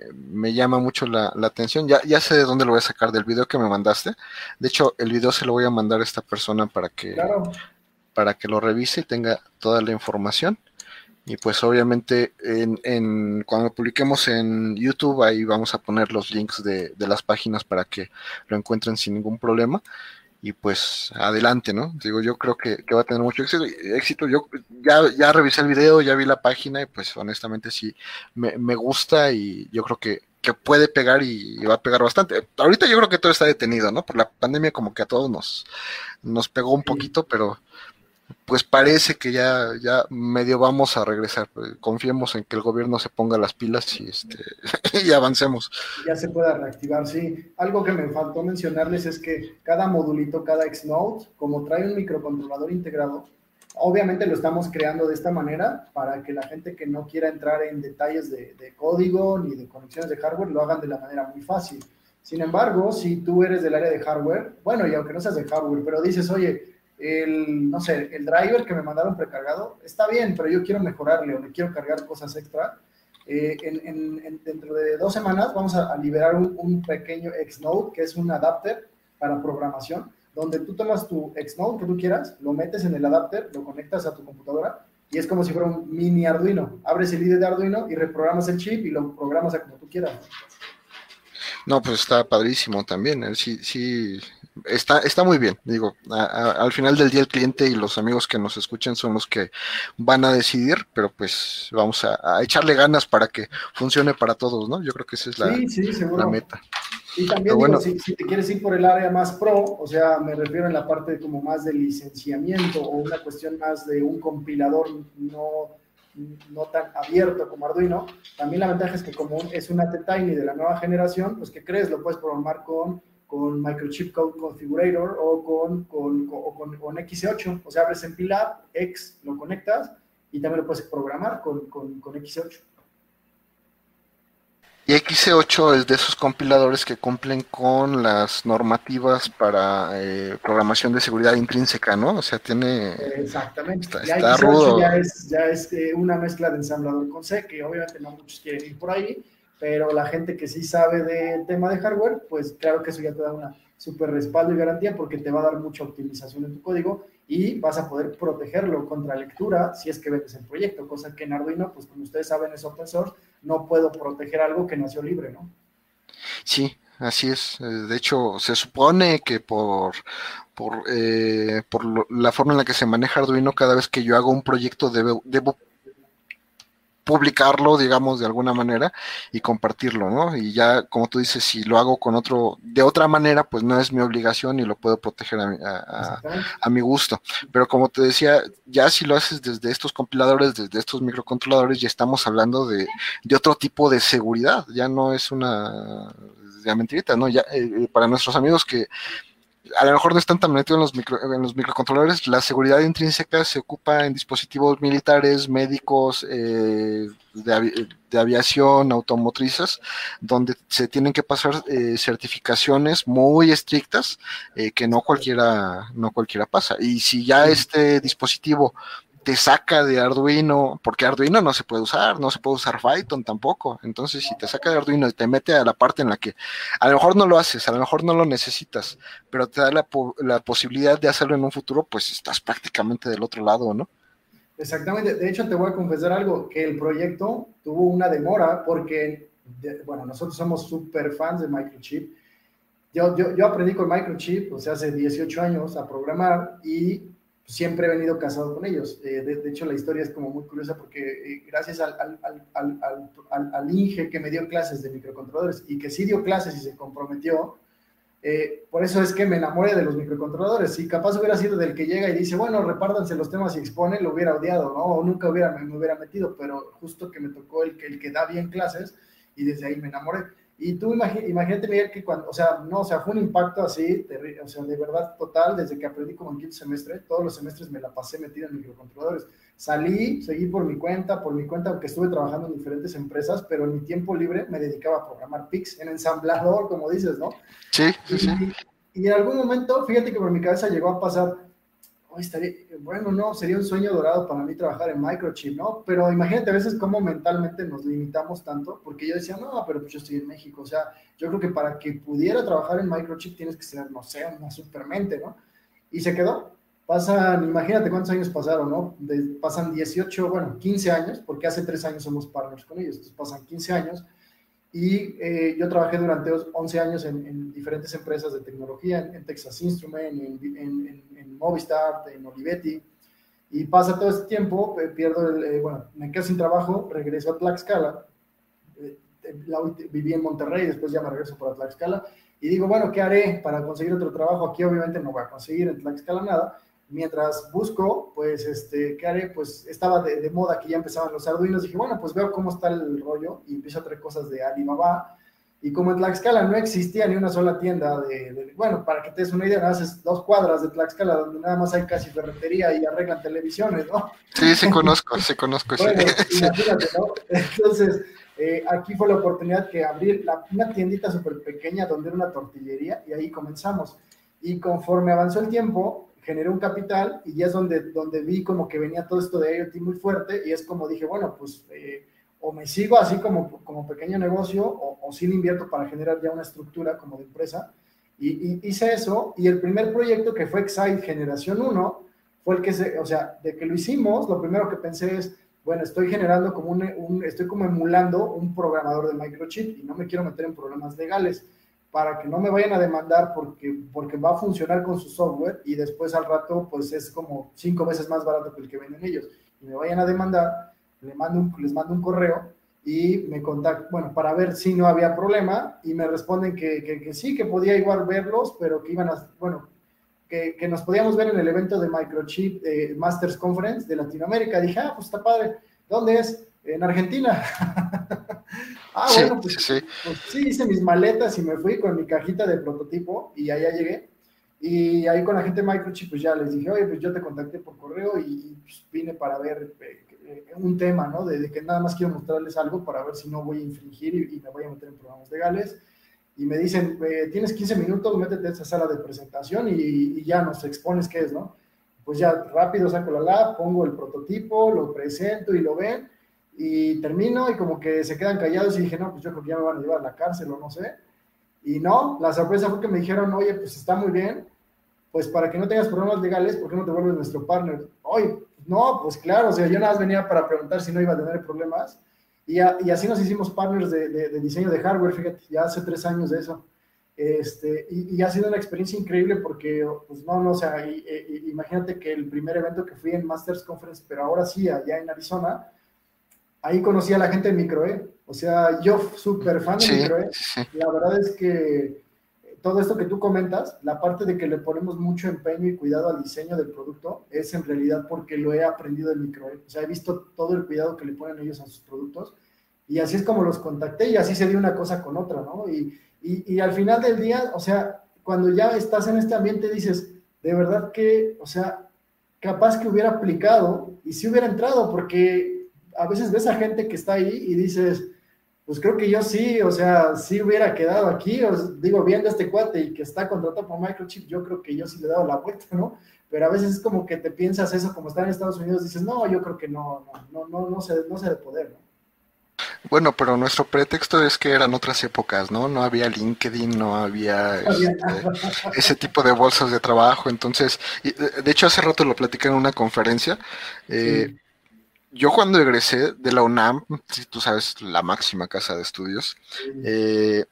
llama mucho la, atención. Ya, ya sé de dónde lo voy a sacar del video que me mandaste. De hecho, el video se lo voy a mandar a esta persona para que, para que lo revise y tenga toda la información. Y pues obviamente en, en, cuando publiquemos en YouTube ahí vamos a poner los links de, de las páginas para que lo encuentren sin ningún problema y pues adelante, ¿no? Digo, yo creo que, va a tener mucho éxito. Yo ya, ya revisé el video, ya vi la página y pues honestamente sí me, gusta y yo creo que, puede pegar y, va a pegar bastante. Ahorita yo creo que todo está detenido, ¿no? Por la pandemia como que a todos nos, nos pegó un poquito, pero pues parece que ya, ya medio vamos a regresar. Confiemos en que el gobierno se ponga las pilas y, este, y avancemos. Ya se pueda reactivar, sí. Algo que me faltó mencionarles es que cada modulito, cada Xnode, como trae un microcontrolador integrado, Obviamente lo estamos creando de esta manera para que la gente que no quiera entrar en detalles de, código ni de conexiones de hardware lo hagan de la manera muy fácil. Sin embargo, si tú eres del área de hardware, bueno, y aunque no seas de hardware, pero dices, oye, el, no sé, el driver que me mandaron precargado está bien, pero yo quiero mejorarle o le quiero cargar cosas extra. Eh, en, dentro de dos semanas vamos a, liberar un, un pequeño Xnode, que es un adapter para programación, donde tú tomas tu Xnode que tú quieras, lo metes en el adapter, lo conectas a tu computadora y es como si fuera un mini Arduino. Abres el IDE de Arduino y reprogramas el chip y lo programas a como tú quieras. No, pues está padrísimo también. ¿eh? Sí, sí, está, está muy bien. Digo, al final del día el cliente y los amigos que nos escuchen son los que van a decidir, pero pues vamos a, echarle ganas para que funcione para todos, ¿no? Yo creo que esa es la, la meta. Y también digo, si, te quieres ir por el área más pro, o sea, me refiero en la parte como más de licenciamiento o una cuestión más de un compilador no, no tan abierto como Arduino, también la ventaja es que como es una T-Tiny de la nueva generación, pues que crees, lo puedes programar con, con Microchip Code Configurator o con, con, con, con X8, o sea, abres en Pilab, X, lo conectas y también lo puedes programar con, con, con X8. Y XC8 es de esos compiladores que cumplen con las normativas para eh, programación de seguridad intrínseca, ¿no? O sea, tiene... Exactamente. Está, rudo. Ya es, ya es eh, una mezcla de ensamblador con C, que obviamente no muchos quieren ir por ahí, pero la gente que sí sabe del tema de hardware, pues claro que eso ya te da una super respaldo y garantía porque te va a dar mucha optimización en tu código y vas a poder protegerlo contra lectura si es que vendes el proyecto, cosa que en Arduino, pues como ustedes saben es open source, no puedo proteger algo que nació libre, ¿no? Sí, así es. Eh, de hecho, se supone que por, por, eh, por la forma en la que se maneja Arduino, cada vez que yo hago un proyecto debo, debo publicarlo, digamos, de alguna manera y compartirlo, ¿no? Y ya, como tú dices, si lo hago con otro, de otra manera, pues no es mi obligación y lo puedo proteger a, mi gusto. Pero como te decía, ya si lo haces desde estos compiladores, desde estos microcontroladores, ya estamos hablando de, de otro tipo de seguridad, ya no es una de mentirita, ¿no? Ya, eh, para nuestros amigos que a lo mejor no están tan metidos en los, micro, en los microcontroladores. La seguridad intrínseca se ocupa en dispositivos militares, médicos, eh, de, aviación, automotrices, donde se tienen que pasar eh, certificaciones muy estrictas eh, que no cualquiera, no cualquiera pasa. Y si ya este dispositivo te saca de Arduino, porque Arduino no se puede usar, no se puede usar Python tampoco. Entonces, si te saca de Arduino y te mete a la parte en la que a lo mejor no lo haces, a lo mejor no lo necesitas, pero te da la, la posibilidad de hacerlo en un futuro, pues estás prácticamente del otro lado, ¿no? Exactamente. De hecho, te voy a confesar algo, que el proyecto tuvo una demora porque, bueno, nosotros somos súper fans de Microchip. Yo, yo, yo aprendí con Microchip, o sea, hace 18 años a programar y siempre he venido casado con ellos. Eh, de, hecho, la historia es como muy curiosa porque eh, gracias al, al, al, al, Inge que me dio clases de microcontroladores y que sí dio clases y se comprometió, eh, por eso es que me enamoré de los microcontroladores. Si capaz hubiera sido del que llega y dice, bueno, repártanse los temas y expone, lo hubiera odiado, ¿no? O nunca hubiera, me, hubiera metido, pero justo que me tocó el que, el que da bien clases y desde ahí me enamoré. Y tú imagínate, Miguel, que cuando, o sea, no, o sea, fue un impacto así, o sea, de verdad total, desde que aprendí como en quinto semestre, todos los semestres me la pasé metida en microcontroladores. Salí, seguí por mi cuenta, por mi cuenta, aunque estuve trabajando en diferentes empresas, pero en mi tiempo libre me dedicaba a programar PIX, en ensamblador, como dices, ¿no? Sí, sí, sí. y en algún momento, fíjate que por mi cabeza llegó a pasar, bueno, no, sería un sueño dorado para mí trabajar en microchip, ¿no? Pero imagínate a veces cómo mentalmente nos limitamos tanto, porque yo decía, no, pero pues yo estoy en México, o sea, yo creo que para que pudiera trabajar en microchip tienes que ser, no sé, una supermente, ¿no? Y se quedó. Pasan, imagínate cuántos años pasaron, ¿no? pasan 18, bueno, 15 años, porque hace 3 años somos partners con ellos, entonces pasan 15 años y eh, yo trabajé durante 11 años en, diferentes empresas de tecnología, en, Texas Instrument, en, Movistar, en Olivetti. Y pasa todo este tiempo, eh, pierdo el, eh, bueno, me quedo sin trabajo, regreso a Tlaxcala. viví en Monterrey, después ya me regreso para Tlaxcala. Y digo, bueno, ¿qué haré para conseguir otro trabajo? Aquí obviamente no voy a conseguir en Tlaxcala nada mientras busco, pues, este, ¿qué haré? Pues estaba de, moda que ya empezaban los arduinos, dije, bueno, pues veo cómo está el rollo y empiezo a traer cosas de Alibaba Y como en Tlaxcala no existía ni una sola tienda de, bueno, para que te des una idea, haces dos cuadras de Tlaxcala donde nada más hay casi ferretería y arreglan televisiones, ¿no? Sí, sí conozco, sí conozco. bueno, imagínate, ¿no? Entonces, eh, aquí fue la oportunidad que abrir una tiendita súper pequeña donde era una tortillería y ahí comenzamos. Y conforme avanzó el tiempo, generé un capital y ya es donde, donde vi como que venía todo esto de IoT muy fuerte y es como dije, bueno, pues... Eh, o me sigo así como, como pequeño negocio o, o sí invierto para generar ya una estructura como de empresa. Y, hice eso y el primer proyecto que fue Excite Generación 1 fue el que se, o sea, de que lo hicimos, lo primero que pensé es, bueno, estoy generando como un, un, estoy como emulando un programador de microchip y no me quiero meter en problemas legales para que no me vayan a demandar porque, porque va a funcionar con su software y después al rato pues es como cinco veces más barato que el que venden ellos y me vayan a demandar le mando un, les mando un correo y me contacto, bueno, para ver si no había problema y me responden que, que, sí, que podía igual verlos, pero que iban a, bueno, que, que nos podíamos ver en el evento de Microchip eh, Masters Conference de Latinoamérica. Dije, ah, pues está padre. ¿Dónde es? En Argentina. ah, bueno, pues sí. pues sí, hice mis maletas y me fui con mi cajita de prototipo y allá llegué. Y ahí con la gente de Microchip, pues ya les dije, oye, pues yo te contacté por correo y, pues vine para ver eh, un tema, ¿no? De, que nada más quiero mostrarles algo para ver si no voy a infringir y, me voy a meter en programas legales. Y me dicen, eh, tienes 15 minutos, métete a esa sala de presentación y, ya nos expones qué es, ¿no? Pues ya rápido saco la lab, pongo el prototipo, lo presento y lo ven y termino y como que se quedan callados y dije, no, pues yo creo que ya me van a llevar a la cárcel o no sé. Y no, la sorpresa fue que me dijeron, oye, pues está muy bien, pues para que no tengas problemas legales, ¿por qué no te vuelves nuestro partner? Oye, no, pues claro, o sea, yo nada más venía para preguntar si no iba a tener problemas. Y, y así nos hicimos partners de, de, diseño de hardware, fíjate, ya hace tres años de eso. Este, y, y, ha sido una experiencia increíble porque, pues no, no, o sea, imagínate que el primer evento que fui en Masters Conference, pero ahora sí, allá en Arizona, ahí conocí a la gente de Microe. O sea, yo súper fan de Microe. La verdad es que todo esto que tú comentas, la parte de que le ponemos mucho empeño y cuidado al diseño del producto, es en realidad porque lo he aprendido en micro. O sea, he visto todo el cuidado que le ponen ellos a sus productos y así es como los contacté y así se dio una cosa con otra, ¿no? Y, y, y al final del día, o sea, cuando ya estás en este ambiente dices, de verdad que, o sea, capaz que hubiera aplicado y si hubiera entrado, porque a veces ves a gente que está ahí y dices, pues creo que yo sí, o sea, sí hubiera quedado aquí, os digo, viendo a este cuate y que está contratado por Microchip, yo creo que yo sí le he dado la vuelta, ¿no? Pero a veces es como que te piensas eso, como está en Estados Unidos, dices, no, yo creo que no, no, no, no, sé, no sé de poder, ¿no? Bueno, pero nuestro pretexto es que eran otras épocas, ¿no? No había LinkedIn, no había este, ese tipo de bolsas de trabajo. Entonces, de hecho, hace rato lo platicé en una conferencia. Eh, yo cuando egresé de la UNAM, si tú sabes, la máxima casa de estudios, eh,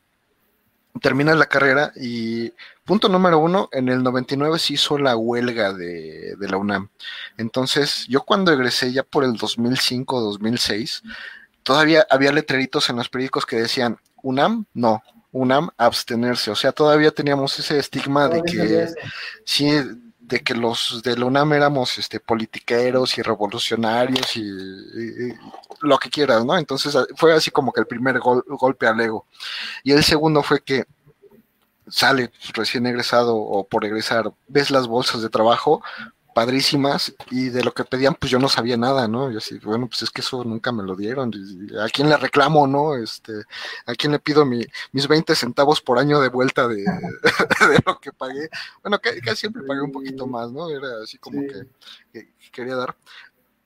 terminas la carrera y punto número uno, en el 99 se hizo la huelga de, de la UNAM. Entonces, yo cuando egresé ya por el 2005, 2006, todavía había letreritos en los periódicos que decían, UNAM, no, UNAM, abstenerse. O sea, todavía teníamos ese estigma de que sí de que los de la UNAM éramos este, politiqueros y revolucionarios y, lo que quieras, ¿no? Entonces fue así como que el primer golpe al ego. Y el segundo fue que sale recién egresado o por egresar, ves las bolsas de trabajo, padrísimas y de lo que pedían pues yo no sabía nada, ¿no? Yo así, bueno, pues es que eso nunca me lo dieron. ¿A quién le reclamo, no? Este, ¿a quién le pido mi, mis 20 centavos por año de vuelta de, lo que pagué? Bueno, casi siempre pagué un poquito más, ¿no? Era así como que, quería dar.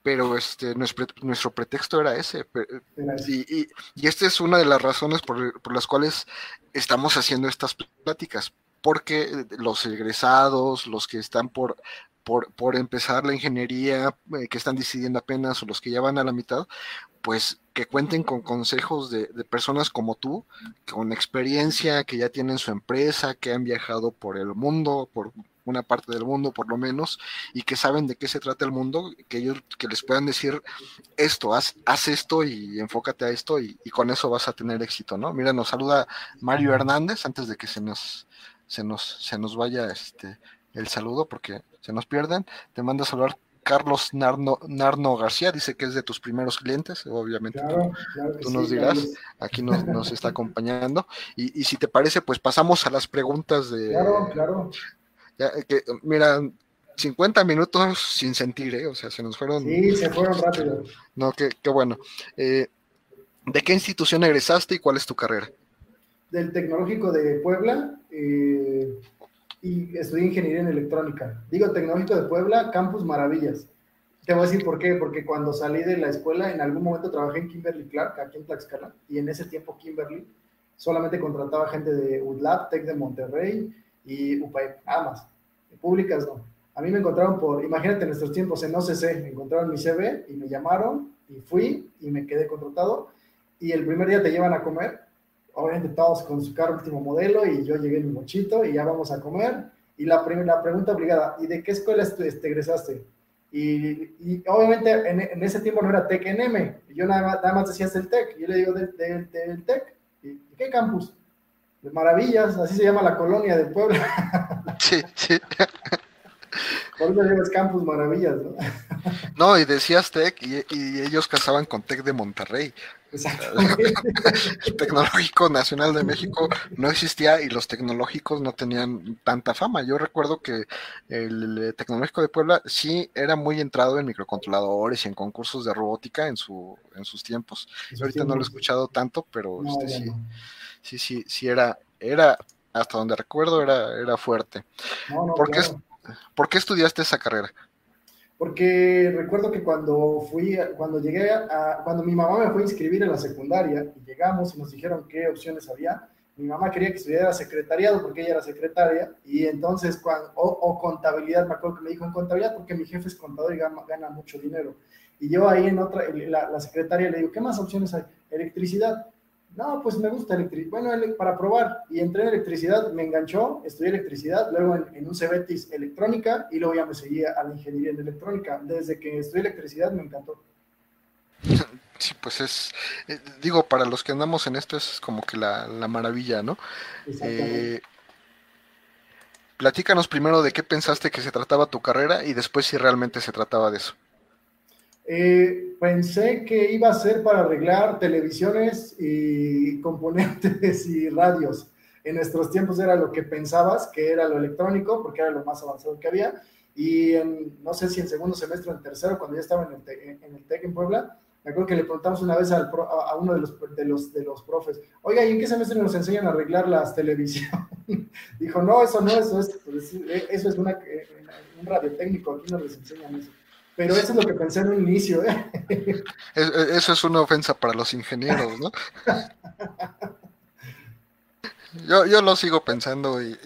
Pero este, nuestro, nuestro pretexto era ese. Y, y, y, esta es una de las razones por, por las cuales estamos haciendo estas pláticas porque los egresados, los que están por por, por empezar la ingeniería, eh, que están decidiendo apenas o los que ya van a la mitad, pues que cuenten con consejos de, personas como tú, con experiencia, que ya tienen su empresa, que han viajado por el mundo, por una parte del mundo por lo menos, y que saben de qué se trata el mundo, que ellos que les puedan decir esto, haz, haz esto y enfócate a esto y, y, con eso vas a tener éxito, ¿no? Mira, nos saluda Mario Hernández antes de que se nos, se nos, se nos vaya este, el saludo porque se nos pierden. Te manda a saludar Carlos Narno, Narno García, dice que es de tus primeros clientes, obviamente tú, nos dirás, aquí nos, está acompañando. Y, si te parece, pues pasamos a las preguntas de... Claro, claro. que, mira, 50 minutos sin sentir, ¿eh? O sea, se nos fueron... Sí, se fueron rápido. No, qué, qué bueno. Eh, ¿De qué institución egresaste y cuál es tu carrera? Del Tecnológico de Puebla eh, y estudié Ingeniería en Electrónica. Digo Tecnológico de Puebla, Campus Maravillas. Te voy a decir por qué, porque cuando salí de la escuela, en algún momento trabajé en Kimberly Clark, aquí en Tlaxcala, y en ese tiempo Kimberly solamente contrataba gente de UDLAB, Tech de Monterrey y UPAE, nada más. Públicas no. A mí me encontraron por, imagínate en nuestros tiempos en OCC, me encontraron mi CV y me llamaron y fui y me quedé contratado. Y el primer día te llevan a comer, obviamente todos con su carro último modelo y yo llegué en mi mochito y ya vamos a comer. Y la, primera pregunta obligada, ¿y de qué escuela te egresaste? Y, obviamente en, ese tiempo no era TEC M, yo nada más, nada más decía el TEC, yo le digo del, del, TEC, ¿y qué campus? De Maravillas, así se llama la colonia de Puebla. Sí, sí. Eso llevas Campus Maravillas, ¿no? No, y decías Tech y, ellos casaban con Tech de Monterrey. el Tecnológico Nacional de México no existía y los tecnológicos no tenían tanta fama. Yo recuerdo que el Tecnológico de Puebla sí era muy entrado en microcontroladores y en concursos de robótica en, su, en sus tiempos. Ahorita no lo he escuchado tanto, pero este, sí, sí, sí, sí, era, era, hasta donde recuerdo, era, era fuerte. Porque ¿Por qué estudiaste esa carrera? Porque recuerdo que cuando fui, cuando llegué a, cuando mi mamá me fue a inscribir en la secundaria y llegamos y nos dijeron qué opciones había, mi mamá quería que estudiara secretariado porque ella era secretaria y entonces, cuando, o, contabilidad, me acuerdo que me dijo en contabilidad porque mi jefe es contador y gana, mucho dinero. Y yo ahí en otra, la, la secretaria le digo, ¿qué más opciones hay? Electricidad. No, pues me gusta electricidad. Bueno, para probar. Y entré en electricidad, me enganchó, estudié electricidad, luego en, un Cebetis electrónica y luego ya me seguía a la ingeniería en electrónica. Desde que estudié electricidad me encantó. Sí, pues es, eh, digo, para los que andamos en esto es como que la, maravilla, ¿no? Eh, platícanos primero de qué pensaste que se trataba tu carrera y después si realmente se trataba de eso. Eh, pensé que iba a ser para arreglar televisiones y componentes y radios. En nuestros tiempos era lo que pensabas, que era lo electrónico, porque era lo más avanzado que había. Y en, no sé si en segundo semestre o en tercero, cuando ya estaba en el, en el TEC en Puebla, me acuerdo que le preguntamos una vez al a, uno de los, de, los, de los profes, oiga, ¿y en qué semestre nos enseñan a arreglar las televisiones? Dijo, no, eso no, eso es, pues, eso es una, eh, un radiotécnico, aquí no les enseñan eso. Pero eso es lo que pensé en un inicio. ¿eh? Eso es una ofensa para los ingenieros, ¿no? Yo, yo lo sigo pensando y,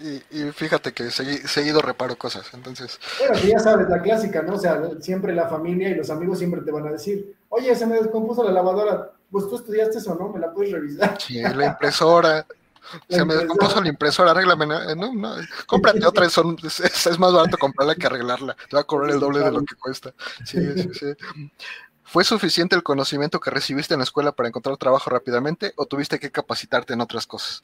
fíjate que seguido reparo cosas, entonces... Bueno, ya sabes, la clásica, ¿no? O sea, siempre la familia y los amigos siempre te van a decir, oye, se me descompuso la lavadora, pues tú estudiaste eso, ¿no? ¿Me la puedes revisar? Sí, la impresora, se me descompuso la impresora, arréglame. No, no, cómprate otra, es, es, más barato comprarla que arreglarla. Te va a cobrar el doble de lo que cuesta. Sí, sí, sí. ¿Fue suficiente el conocimiento que recibiste en la escuela para encontrar trabajo rápidamente o tuviste que capacitarte en otras cosas?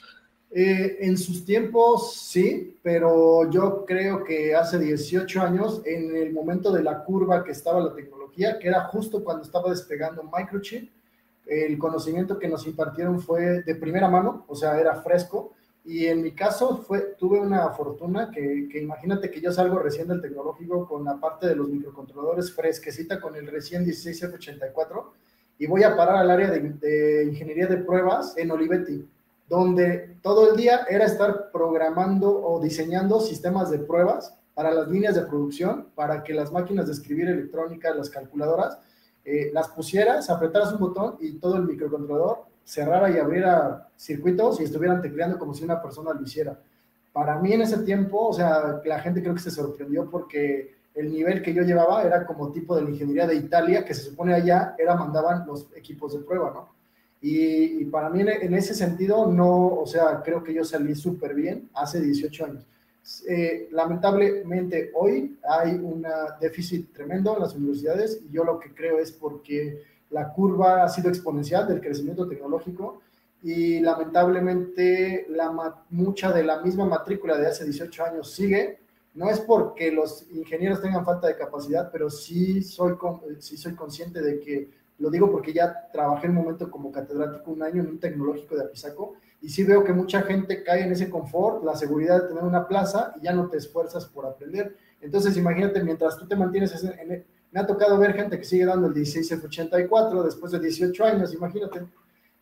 Eh, en sus tiempos sí, pero yo creo que hace 18 años, en el momento de la curva que estaba la tecnología, que era justo cuando estaba despegando Microchip, el conocimiento que nos impartieron fue de primera mano, o sea, era fresco. Y en mi caso fue, tuve una fortuna que, imagínate que yo salgo recién del tecnológico con la parte de los microcontroladores fresquecita con el recién 16F84 y voy a parar al área de, de ingeniería de pruebas en Olivetti, donde todo el día era estar programando o diseñando sistemas de pruebas para las líneas de producción, para que las máquinas de escribir electrónica, las calculadoras, eh, las pusieras, apretaras un botón y todo el microcontrolador cerrara y abriera circuitos y estuvieran tecleando como si una persona lo hiciera. Para mí en ese tiempo, o sea, la gente creo que se sorprendió porque el nivel que yo llevaba era como tipo de la ingeniería de Italia, que se supone allá era mandaban los equipos de prueba, ¿no? Y, para mí en, ese sentido, no, o sea, creo que yo salí súper bien hace 18 años. Eh, lamentablemente hoy hay un déficit tremendo en las universidades y yo lo que creo es porque la curva ha sido exponencial del crecimiento tecnológico y lamentablemente la, mucha de la misma matrícula de hace 18 años sigue, no es porque los ingenieros tengan falta de capacidad, pero sí soy, sí soy consciente de que, lo digo porque ya trabajé en un momento como catedrático un año en un tecnológico de Apizaco, y sí veo que mucha gente cae en ese confort, la seguridad de tener una plaza y ya no te esfuerzas por aprender. Entonces, imagínate, mientras tú te mantienes en, me ha tocado ver gente que sigue dando el 16F84 después de 18 años, imagínate.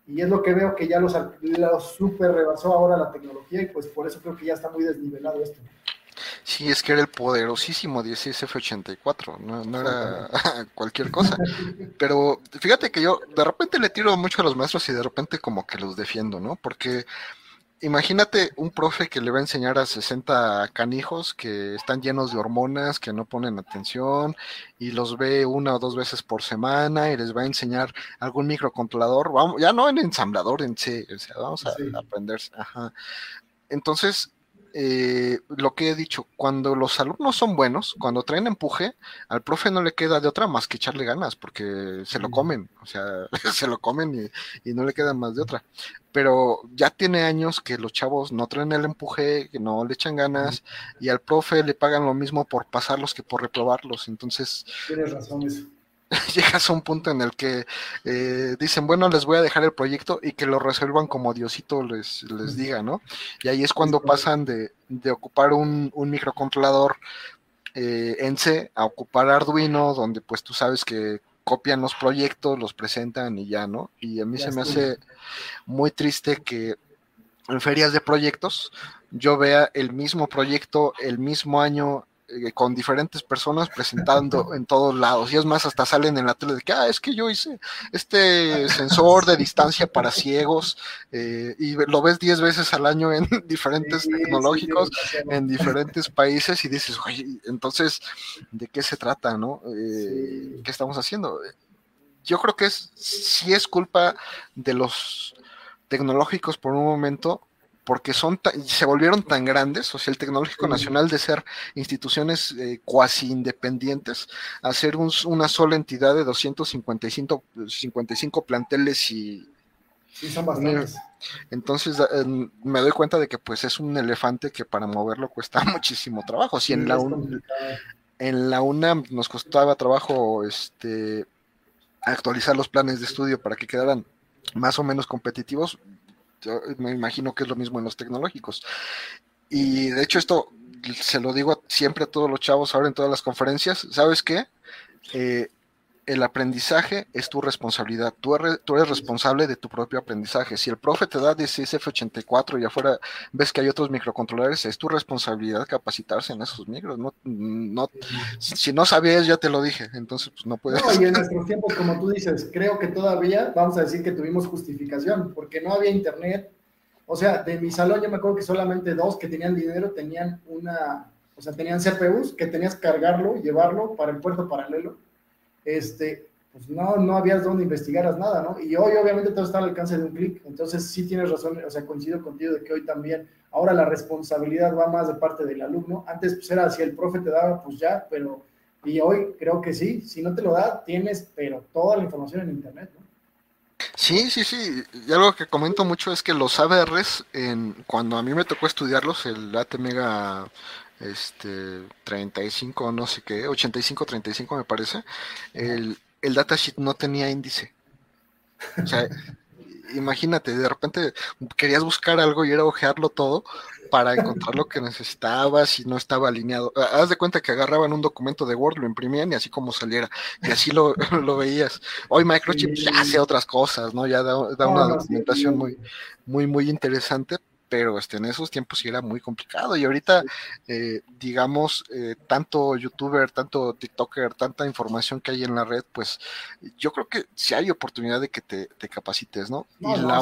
Y es lo que veo que ya los, los super rebasó ahora la tecnología y pues por eso creo que ya está muy desnivelado esto. Sí, es que era el poderosísimo 16F84, no, no era cualquier cosa. Pero fíjate que yo de repente le tiro mucho a los maestros y de repente como que los defiendo, ¿no? Porque imagínate un profe que le va a enseñar a 60 canijos que están llenos de hormonas, que no ponen atención y los ve una o dos veces por semana y les va a enseñar algún microcontrolador, vamos, ya no en ensamblador en C, o sea, vamos a, aprender. Ajá. Entonces, eh, lo que he dicho, cuando los alumnos son buenos, cuando traen empuje, al profe no le queda de otra más que echarle ganas, porque se lo comen, o sea, se lo comen y, y, no le queda más de otra. Pero ya tiene años que los chavos no traen el empuje, que no le echan ganas, y al profe le pagan lo mismo por pasarlos que por reprobarlos. Entonces, tienes razón eso. llegas a un punto en el que eh, dicen, bueno, les voy a dejar el proyecto y que lo resuelvan como Diosito les, les diga, ¿no? Y ahí es cuando pasan de, de ocupar un, un microcontrolador eh, en C a ocupar Arduino, donde pues tú sabes que copian los proyectos, los presentan y ya, ¿no? Y a mí se me hace muy triste que en ferias de proyectos yo vea el mismo proyecto el mismo año eh, con diferentes personas presentando en todos lados. Y es más, hasta salen en la tele de que, ah, es que yo hice este sensor de distancia para ciegos eh, y lo ves 10 veces al año en diferentes tecnológicos, en diferentes países y dices, oye, entonces, ¿de qué se trata, no? Eh, ¿Qué estamos haciendo? Yo creo que es, si es culpa de los tecnológicos por un momento, porque son se volvieron tan grandes, o sea, el Tecnológico Nacional de ser instituciones eh, cuasi independientes, a ser una sola entidad de 255 55 planteles y... Sí, son bastantes. Entonces me doy cuenta de que pues es un elefante que para moverlo cuesta muchísimo trabajo. Si en la, en la UNAM nos costaba trabajo este actualizar los planes de estudio para que quedaran más o menos competitivos, me imagino que es lo mismo en los tecnológicos. Y de hecho esto se lo digo siempre a todos los chavos ahora en todas las conferencias, ¿sabes qué? Eh, el aprendizaje es tu responsabilidad. Tú eres, tú eres, responsable de tu propio aprendizaje. Si el profe te da 16F84 y afuera ves que hay otros microcontroladores, es tu responsabilidad capacitarse en esos micros. No, no, si no sabías, ya te lo dije. Entonces, pues no puedes. y en nuestros tiempos, como tú dices, creo que todavía vamos a decir que tuvimos justificación, porque no había internet. O sea, de mi salón yo me acuerdo que solamente dos que tenían dinero tenían una, o sea, tenían CPUs que tenías que cargarlo, llevarlo para el puerto paralelo este, pues no, no habías donde investigaras nada, ¿no? Y hoy obviamente todo está al alcance de un clic, entonces sí tienes razón, o sea, coincido contigo de que hoy también, ahora la responsabilidad va más de parte del alumno, antes pues era si el profe te daba, pues ya, pero, y hoy creo que sí, si no te lo da, tienes, pero toda la información en internet, ¿no? Sí, sí, sí. Y algo que comento mucho es que los ABRs, en, cuando a mí me tocó estudiarlos, el ATmega este 35 no sé qué, 85 35 me parece, el, el datasheet no tenía índice. O sea, imagínate, de repente querías buscar algo y era ojearlo todo para encontrar lo que necesitabas y no estaba alineado. Haz de cuenta que agarraban un documento de Word, lo imprimían y así como saliera, y así lo, lo veías. Hoy Microchip ya hace otras cosas, ¿no? Ya da, una documentación muy, muy, muy interesante, pero este, en esos tiempos sí era muy complicado y ahorita, eh, digamos, eh, tanto youtuber, tanto tiktoker, tanta información que hay en la red, pues yo creo que sí hay oportunidad de que te, capacites, ¿no? y la,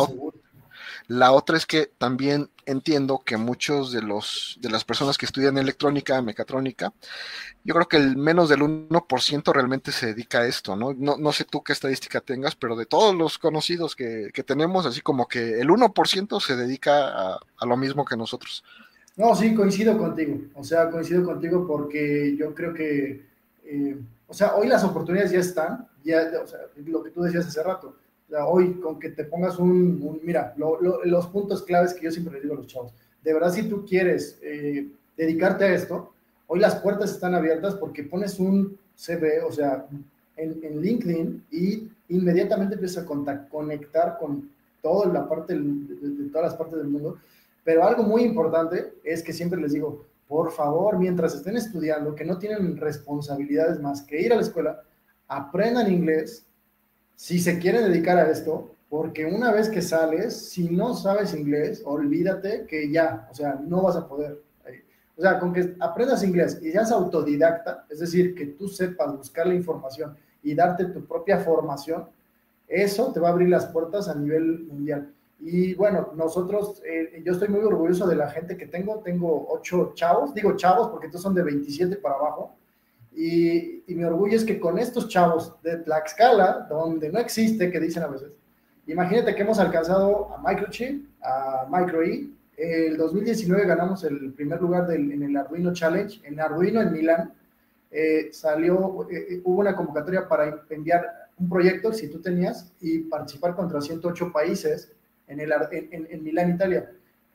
la otra es que también entiendo que muchos de los de las personas que estudian electrónica, mecatrónica, yo creo que el menos del 1% realmente se dedica a esto, ¿no? ¿no? No sé tú qué estadística tengas, pero de todos los conocidos que, tenemos, así como que el 1% se dedica a, lo mismo que nosotros. No, sí, coincido contigo. O sea, coincido contigo porque yo creo que, eh, o sea, hoy las oportunidades ya están, ya, lo que tú decías hace rato hoy con que te pongas un, mira, los puntos claves que yo siempre le digo a los chavos, de verdad si tú quieres eh, dedicarte a esto, hoy las puertas están abiertas porque pones un CV, o sea, en, LinkedIn y inmediatamente empiezas a conectar con toda la parte de, todas las partes del mundo. Pero algo muy importante es que siempre les digo, por favor, mientras estén estudiando, que no tienen responsabilidades más que ir a la escuela, aprendan inglés si se quieren dedicar a esto, porque una vez que sales, si no sabes inglés, olvídate que ya, o sea, no vas a poder. O sea, con que aprendas inglés y seas autodidacta, es decir, que tú sepas buscar la información y darte tu propia formación, eso te va a abrir las puertas a nivel mundial. Y bueno, nosotros, eh, yo estoy muy orgulloso de la gente que tengo. Tengo ocho chavos, digo chavos porque estos son de 27 para abajo. Y, y mi orgullo es que con estos chavos de Tlaxcala, donde no existe, que dicen a veces, imagínate que hemos alcanzado a Microchip, a MicroE, el 2019 ganamos el primer lugar en el Arduino Challenge, en Arduino en Milán. Eh, salió, eh, eh, hubo una convocatoria para enviar un proyecto, si tú tenías, y participar contra 108 países en, el, en, en, Milán, Italia.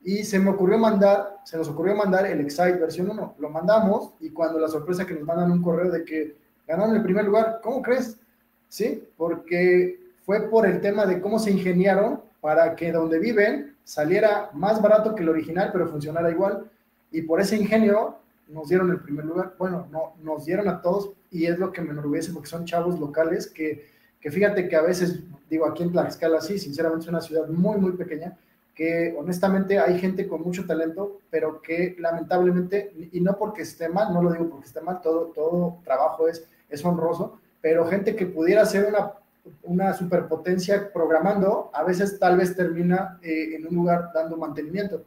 Y se me ocurrió mandar, se nos ocurrió mandar el Excite versión 1. Lo mandamos y cuando la sorpresa que nos mandan un correo de que ganaron el primer lugar, ¿cómo crees? Sí, porque fue por el tema de cómo se ingeniaron para que donde viven saliera más barato que el original, pero funcionara igual. Y por ese ingenio nos dieron el primer lugar. Bueno, no, nos dieron a todos y es lo que me enorgullece porque son chavos locales que, que fíjate que a veces, digo, aquí en Tlaxcala sí, sinceramente es una ciudad muy, muy pequeña, que honestamente hay gente con mucho talento, pero que lamentablemente, y no porque esté mal, no lo digo porque esté mal, todo, todo trabajo es, es honroso, pero gente que pudiera ser una una superpotencia programando, a veces tal vez termina eh, en un lugar dando mantenimiento.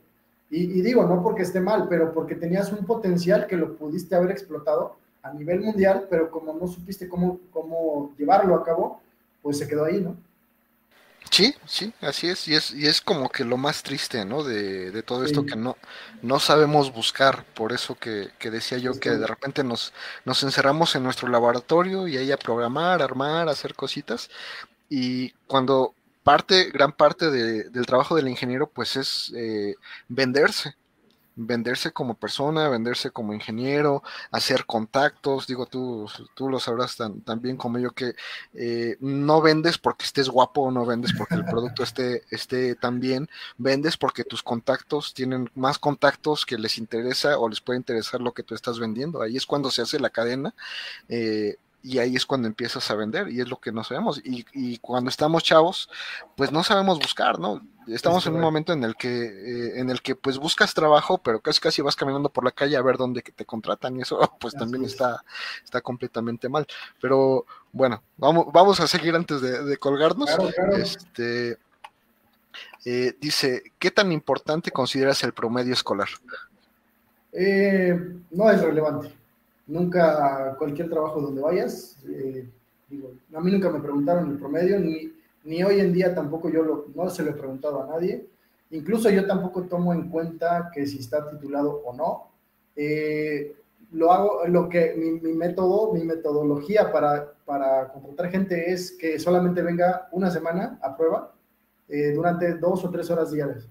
Y, digo, no porque esté mal, pero porque tenías un potencial que lo pudiste haber explotado a nivel mundial, pero como no supiste cómo, cómo llevarlo a cabo, pues se quedó ahí, ¿no? Sí, sí, así es, y es, y es como que lo más triste, ¿no? De, de todo esto que no, no sabemos buscar, por eso que, que decía yo que de repente nos, nos encerramos en nuestro laboratorio y ahí a programar, armar, hacer cositas, y cuando parte, gran parte de, del trabajo del ingeniero, pues es eh, venderse, venderse como persona, venderse como ingeniero, hacer contactos, digo, tú, tú lo sabrás tan, bien como yo que eh, no vendes porque estés guapo, no vendes porque el producto esté, esté tan bien, vendes porque tus contactos tienen más contactos que les interesa o les puede interesar lo que tú estás vendiendo. Ahí es cuando se hace la cadena. Eh, y ahí es cuando empiezas a vender y es lo que no sabemos. Y, y cuando estamos chavos, pues no sabemos buscar, ¿no? Estamos en un momento en el que, eh, en el que pues buscas trabajo, pero casi casi vas caminando por la calle a ver dónde te contratan y eso pues también está, está completamente mal. Pero bueno, vamos, vamos a seguir antes de, colgarnos. Este eh, dice, ¿qué tan importante consideras el promedio escolar? Eh, no es relevante nunca cualquier trabajo donde vayas, eh, digo, a mí nunca me preguntaron el promedio, ni, ni hoy en día tampoco yo lo, no se lo he preguntado a nadie. Incluso yo tampoco tomo en cuenta que si está titulado o no. Eh, lo hago, lo que mi, método, mi metodología para, para computar gente es que solamente venga una semana a prueba eh, durante dos o tres horas diarias.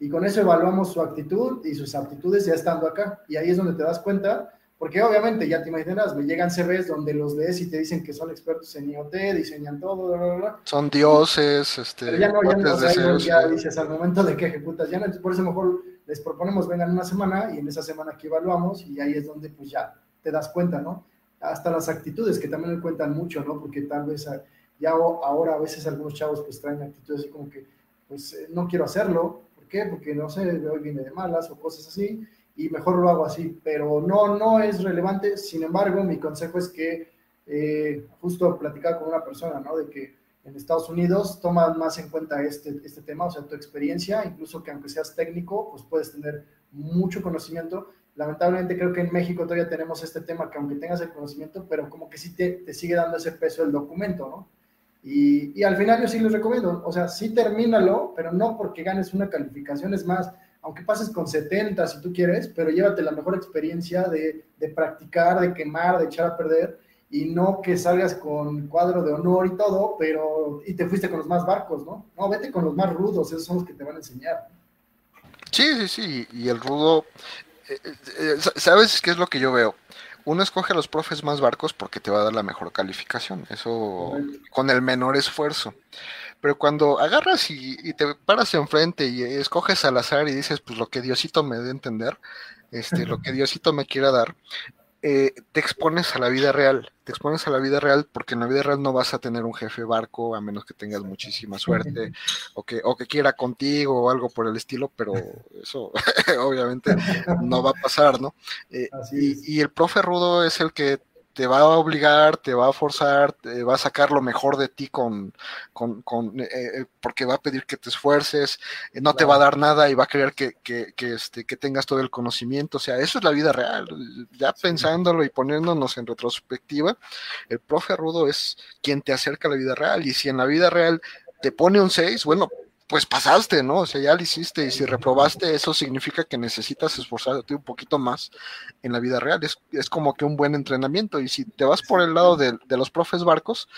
Y con eso evaluamos su actitud y sus aptitudes ya estando acá. Y ahí es donde te das cuenta porque obviamente, ya te imaginas, me llegan CVs donde los lees y te dicen que son expertos en IoT, diseñan todo, bla, bla, bla. Son dioses, este. Pero ya no, ya no, o sea, ya dices al momento de que ejecutas, ya no, por eso mejor les proponemos vengan una semana y en esa semana que evaluamos y ahí es donde pues ya te das cuenta, ¿no? Hasta las actitudes que también le cuentan mucho, ¿no? Porque tal vez ya ahora a veces algunos chavos pues traen actitudes así como que, pues eh, no quiero hacerlo, ¿por qué? Porque no sé, hoy viene de malas o cosas así y mejor lo hago así, pero no, no es relevante. Sin embargo, mi consejo es que eh, justo platicar con una persona, ¿no? De que en Estados Unidos toman más en cuenta este, este tema, o sea, tu experiencia, incluso que aunque seas técnico, pues puedes tener mucho conocimiento. Lamentablemente creo que en México todavía tenemos este tema que aunque tengas el conocimiento, pero como que sí te, te sigue dando ese peso el documento, ¿no? Y, y, al final yo sí les recomiendo, o sea, sí termínalo, pero no porque ganes una calificación, es más, aunque pases con 70 si tú quieres, pero llévate la mejor experiencia de, de, practicar, de quemar, de echar a perder y no que salgas con cuadro de honor y todo, pero y te fuiste con los más barcos, ¿no? No, vete con los más rudos, esos son los que te van a enseñar. Sí, sí, sí, y el rudo eh, eh, ¿Sabes qué es lo que yo veo? Uno escoge a los profes más barcos porque te va a dar la mejor calificación, eso con el menor esfuerzo. Pero cuando agarras y, te paras enfrente y escoges al azar y dices, pues lo que Diosito me dé a entender, este, lo que Diosito me quiera dar, eh, te expones a la vida real, te expones a la vida real porque en la vida real no vas a tener un jefe barco a menos que tengas muchísima suerte o que, o que quiera contigo o algo por el estilo, pero eso obviamente no va a pasar, ¿no? Eh, y, y, el profe rudo es el que te va a obligar, te va a forzar, te va a sacar lo mejor de ti con, con, con eh, eh, porque va a pedir que te esfuerces, eh, no te va a dar nada y va a querer que, que, que, este, que tengas todo el conocimiento. O sea, eso es la vida real. Ya pensándolo y poniéndonos en retrospectiva, el profe rudo es quien te acerca a la vida real. Y si en la vida real te pone un 6, bueno, pues pasaste, ¿no? O sea, ya lo hiciste y si reprobaste, eso significa que necesitas esforzarte un poquito más en la vida real. Es, es como que un buen entrenamiento y si te vas por el lado de, los profes barcos,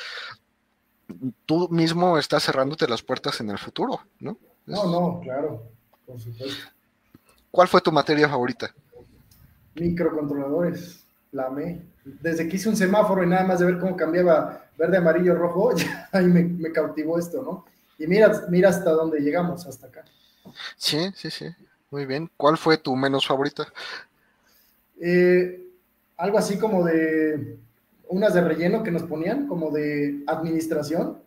tú mismo estás cerrándote las puertas en el futuro, ¿no? No, no, claro, por supuesto. ¿Cuál fue tu materia favorita? Microcontroladores, la amé. Desde que hice un semáforo y nada más de ver cómo cambiaba verde, amarillo, rojo, ahí me, me cautivó esto, ¿no? Y mira, mira hasta dónde llegamos, hasta acá. Sí, sí, sí. Muy bien. ¿Cuál fue tu menos favorita? Eh, algo así como de unas de relleno que nos ponían, como de administración,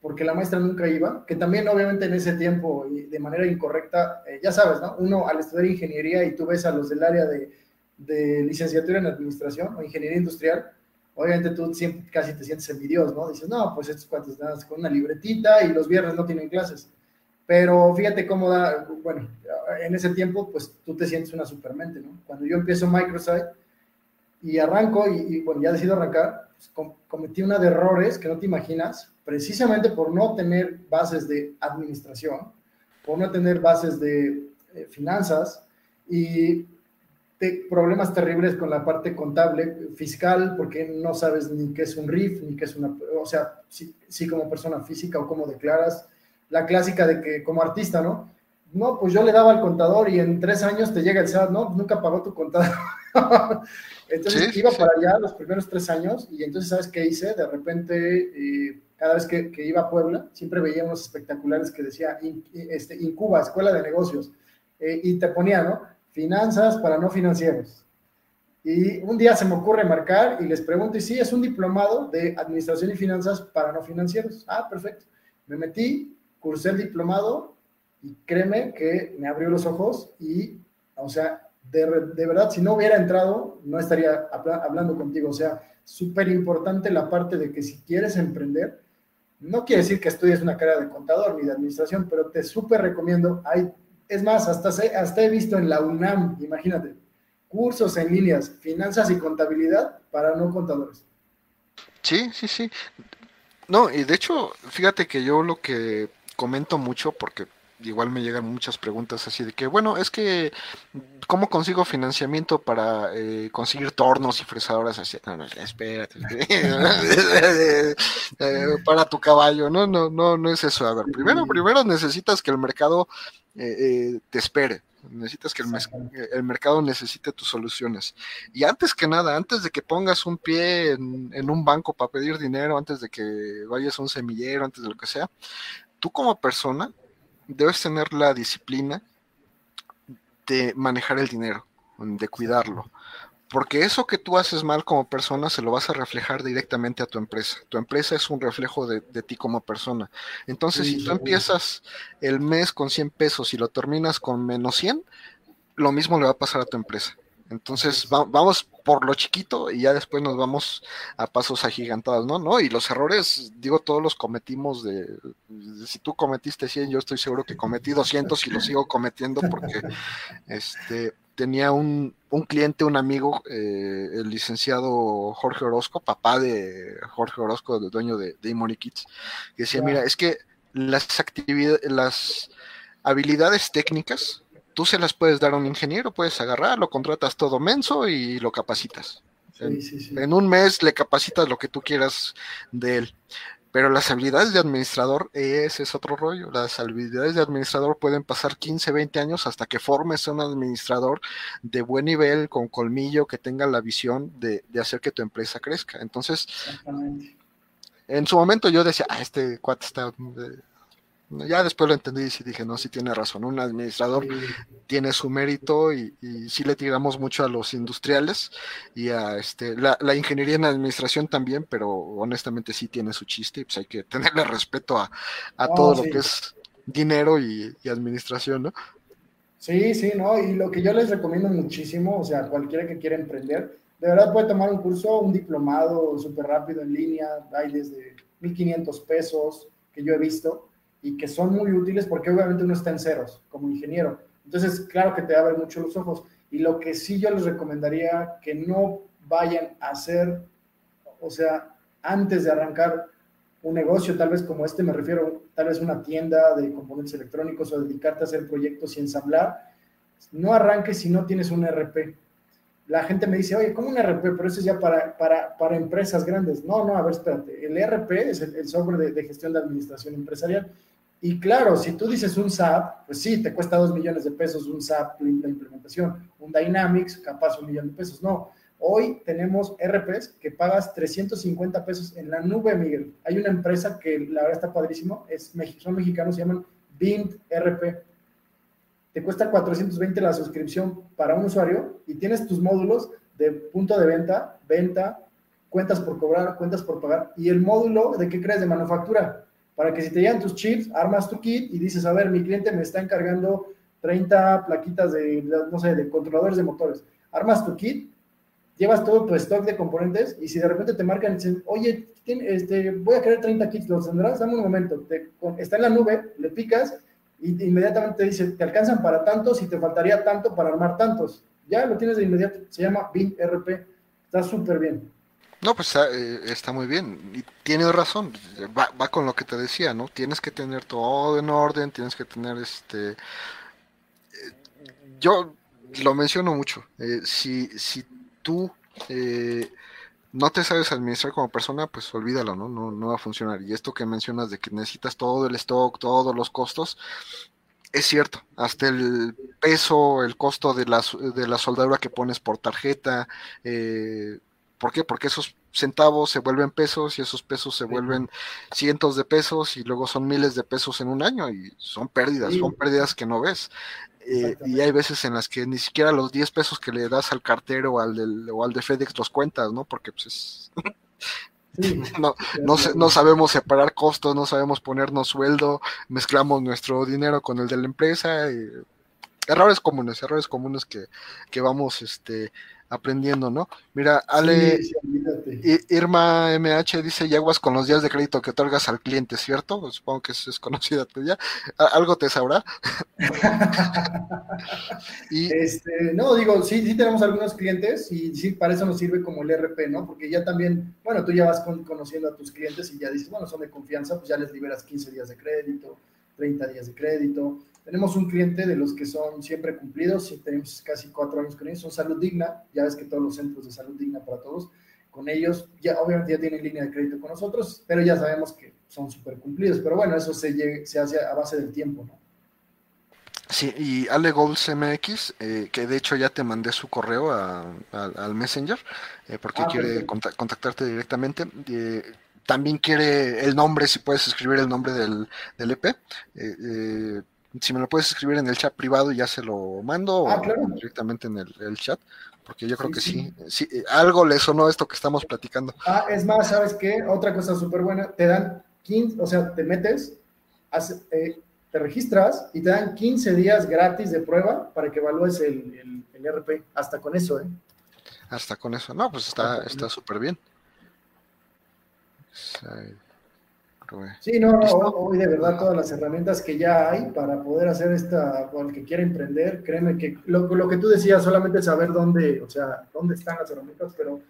porque la maestra nunca iba, que también obviamente en ese tiempo y de manera incorrecta, eh, ya sabes, ¿no? Uno al estudiar ingeniería y tú ves a los del área de, de licenciatura en administración o ingeniería industrial, obviamente tú siempre casi te sientes envidioso, ¿no? Dices, no, pues estos cuantos están con una libretita y los viernes no tienen clases. Pero fíjate cómo da, bueno, en ese tiempo, pues tú te sientes una supermente, ¿no? Cuando yo empiezo Microsoft y arranco, y, bueno, ya decido arrancar, pues, cometí una de errores que no te imaginas, precisamente por no tener bases de administración, por no tener bases de eh, finanzas, y problemas terribles con la parte contable, fiscal, porque no sabes ni qué es un RIF, ni qué es una, o sea, sí, como persona física o cómo declaras. La clásica de que como artista, ¿no? No, pues yo le daba al contador y en tres años te llega el SAT, ¿no? Nunca pagó tu contador. entonces iba para allá los primeros tres años y entonces, ¿sabes qué hice? De repente, eh, cada vez que, iba a Puebla, siempre veía unos espectaculares que decía este, Incuba, Escuela de Negocios, eh, y te ponía, ¿no? Finanzas para no financieros. Y un día se me ocurre marcar y les pregunto, y sí, es un diplomado de administración y finanzas para no financieros. Ah, perfecto. Me metí, cursé el diplomado y créeme que me abrió los ojos y, o sea, de, de verdad, si no hubiera entrado, no estaría hablando contigo. O sea, súper importante la parte de que si quieres emprender, no quiere decir que estudies una carrera de contador ni de administración, pero te súper recomiendo, hay es más, hasta, hasta he visto en la UNAM, imagínate, cursos en líneas, finanzas y contabilidad para no contadores. Sí, sí, sí. No, y de hecho, fíjate que yo lo que comento mucho, porque igual me llegan muchas preguntas así de que, bueno, es que, ¿cómo consigo financiamiento para eh, conseguir tornos y fresadoras así? No, no, espérate. Eh, para tu caballo, no, no, no, no es eso. A ver, primero, primero necesitas que el mercado eh, te espere. Necesitas que el, el, mercado necesite tus soluciones. Y antes que nada, antes de que pongas un pie en, en un banco para pedir dinero, antes de que vayas a un semillero, antes de lo que sea, tú como persona debes tener la disciplina de manejar el dinero, de cuidarlo. Porque eso que tú haces mal como persona se lo vas a reflejar directamente a tu empresa. Tu empresa es un reflejo de, ti como persona. Entonces, si tú empiezas el mes con 100 pesos y lo terminas con menos 100, lo mismo le va a pasar a tu empresa. Entonces vamos por lo chiquito y ya después nos vamos a pasos agigantados, ¿no? ¿no? Y los errores, digo, todos los cometimos de, si tú cometiste 100, yo estoy seguro que cometí 200 y lo sigo cometiendo porque este tenía un, un cliente, un amigo, eh, el licenciado Jorge Orozco, papá de Jorge Orozco, el dueño de, de Kids, que decía, mira, es que las actividades, las habilidades técnicas tú se las puedes dar a un ingeniero, puedes agarrar, lo contratas todo menso y lo capacitas. en, un mes le capacitas lo que tú quieras de él. Pero las habilidades de administrador, ese es otro rollo. Las habilidades de administrador pueden pasar 15, 20 años hasta que formes un administrador de buen nivel, con colmillo, que tenga la visión de, hacer que tu empresa crezca. Entonces, en su momento yo decía, ah, este cuate está eh, ya después lo entendí y dije, no, sí tiene razón. Un administrador tiene su mérito y, y, sí le tiramos mucho a los industriales y a este, la, ingeniería en administración también, pero honestamente sí tiene su chiste y pues hay que tenerle respeto a, todo lo que es dinero y, administración, ¿no? Sí, sí, ¿no? Y lo que yo les recomiendo muchísimo, o sea, cualquiera que quiera emprender, de verdad puede tomar un curso, un diplomado súper rápido en línea, hay desde 1.500 pesos que yo he visto y que son muy útiles porque obviamente uno está en ceros como ingeniero. Entonces, claro que te abren mucho los ojos. Y lo que sí yo les recomendaría que no vayan a hacer, o sea, antes de arrancar un negocio, tal vez como este, me refiero, tal vez una tienda de componentes electrónicos o dedicarte a hacer proyectos y ensamblar, no arranques si no tienes un RP la gente me dice, oye, ¿cómo un RP? Pero eso es ya para, para, para empresas grandes. No, no, a ver, espérate. El RP es el, software de, gestión de administración empresarial. Y claro, si tú dices un SAP, pues sí, te cuesta dos millones de pesos un SAP la implementación. Un Dynamics, capaz un millón de pesos. No, hoy tenemos RPs que pagas 350 pesos en la nube, Miguel. Hay una empresa que la verdad está padrísimo, es, son mexicanos, se llaman Bint RP te cuesta 420 la suscripción para un usuario y tienes tus módulos de punto de venta, venta, cuentas por cobrar, cuentas por pagar y el módulo de qué crees de manufactura. Para que si te llegan tus chips, armas tu kit y dices, a ver, mi cliente me está encargando 30 plaquitas de, no sé, de controladores de motores. Armas tu kit, llevas todo tu stock de componentes y si de repente te marcan y dicen, oye, este, voy a querer 30 kits, ¿los tendrás? Dame un momento. está en la nube, le picas y inmediatamente te dice, te alcanzan para tantos y te faltaría tanto para armar tantos. Ya lo tienes de inmediato, se llama BIM RP, está súper bien. No, pues eh, está, muy bien. Y tiene razón, va, va, con lo que te decía, ¿no? Tienes que tener todo en orden, tienes que tener este... Eh, yo lo menciono mucho. Eh, si, si tú no te sabes administrar como persona, pues olvídalo, ¿no? ¿no? No va a funcionar. Y esto que mencionas de que necesitas todo el stock, todos los costos, es cierto. Hasta el peso, el costo de la, de la soldadura que pones por tarjeta. Eh, ¿Por qué? Porque esos centavos se vuelven pesos y esos pesos se vuelven cientos de pesos y luego son miles de pesos en un año y son pérdidas, son pérdidas que no ves. Eh, y hay veces en las que ni siquiera los 10 pesos que le das al cartero o al, del, o al de FedEx los cuentas, ¿no? Porque pues no, no, no, sabemos separar costos, no sabemos ponernos sueldo, mezclamos nuestro dinero con el de la empresa. errores comunes, errores comunes que, que vamos este, aprendiendo, ¿no? Mira, Ale, Irma MH dice, y aguas con los días de crédito que otorgas al cliente, ¿cierto? Supongo que es, es conocida tuya. ¿Algo te sabrá? y, este, no, digo, sí, sí tenemos algunos clientes y sí, para eso nos sirve como el RP, ¿no? Porque ya también, bueno, tú ya vas conociendo a tus clientes y ya dices, bueno, son de confianza, pues ya les liberas 15 días de crédito, 30 días de crédito tenemos un cliente de los que son siempre cumplidos, y tenemos casi cuatro años con ellos, son Salud Digna, ya ves que todos los centros de Salud Digna para todos, con ellos, ya obviamente ya tienen línea de crédito con nosotros, pero ya sabemos que son súper cumplidos, pero bueno, eso se, se hace a base del tiempo, ¿no? Sí, y Ale Golds MX, eh, que de hecho ya te mandé su correo al Messenger, eh, porque ah, quiere contactarte directamente. Eh, también quiere el nombre, si puedes escribir el nombre del, del EP. Si me lo puedes escribir en el chat privado, ya se lo mando ah, o directamente en el, chat, porque yo creo que sí. sí. Eh, algo le sonó esto que estamos platicando. Ah, es más, ¿sabes qué? Otra cosa súper buena, te dan 15, o sea, te metes, eh, te registras y te dan 15 días gratis de prueba para que evalúes el, el, RP. Hasta con eso, ¿eh? Hasta con eso. No, pues está súper bien. Sí, no, no, hoy de verdad todas las herramientas que ya hay para poder hacer esta, o el que quiera emprender, créeme que lo, lo que tú decías, solamente saber dónde, o sea, dónde están las herramientas, pero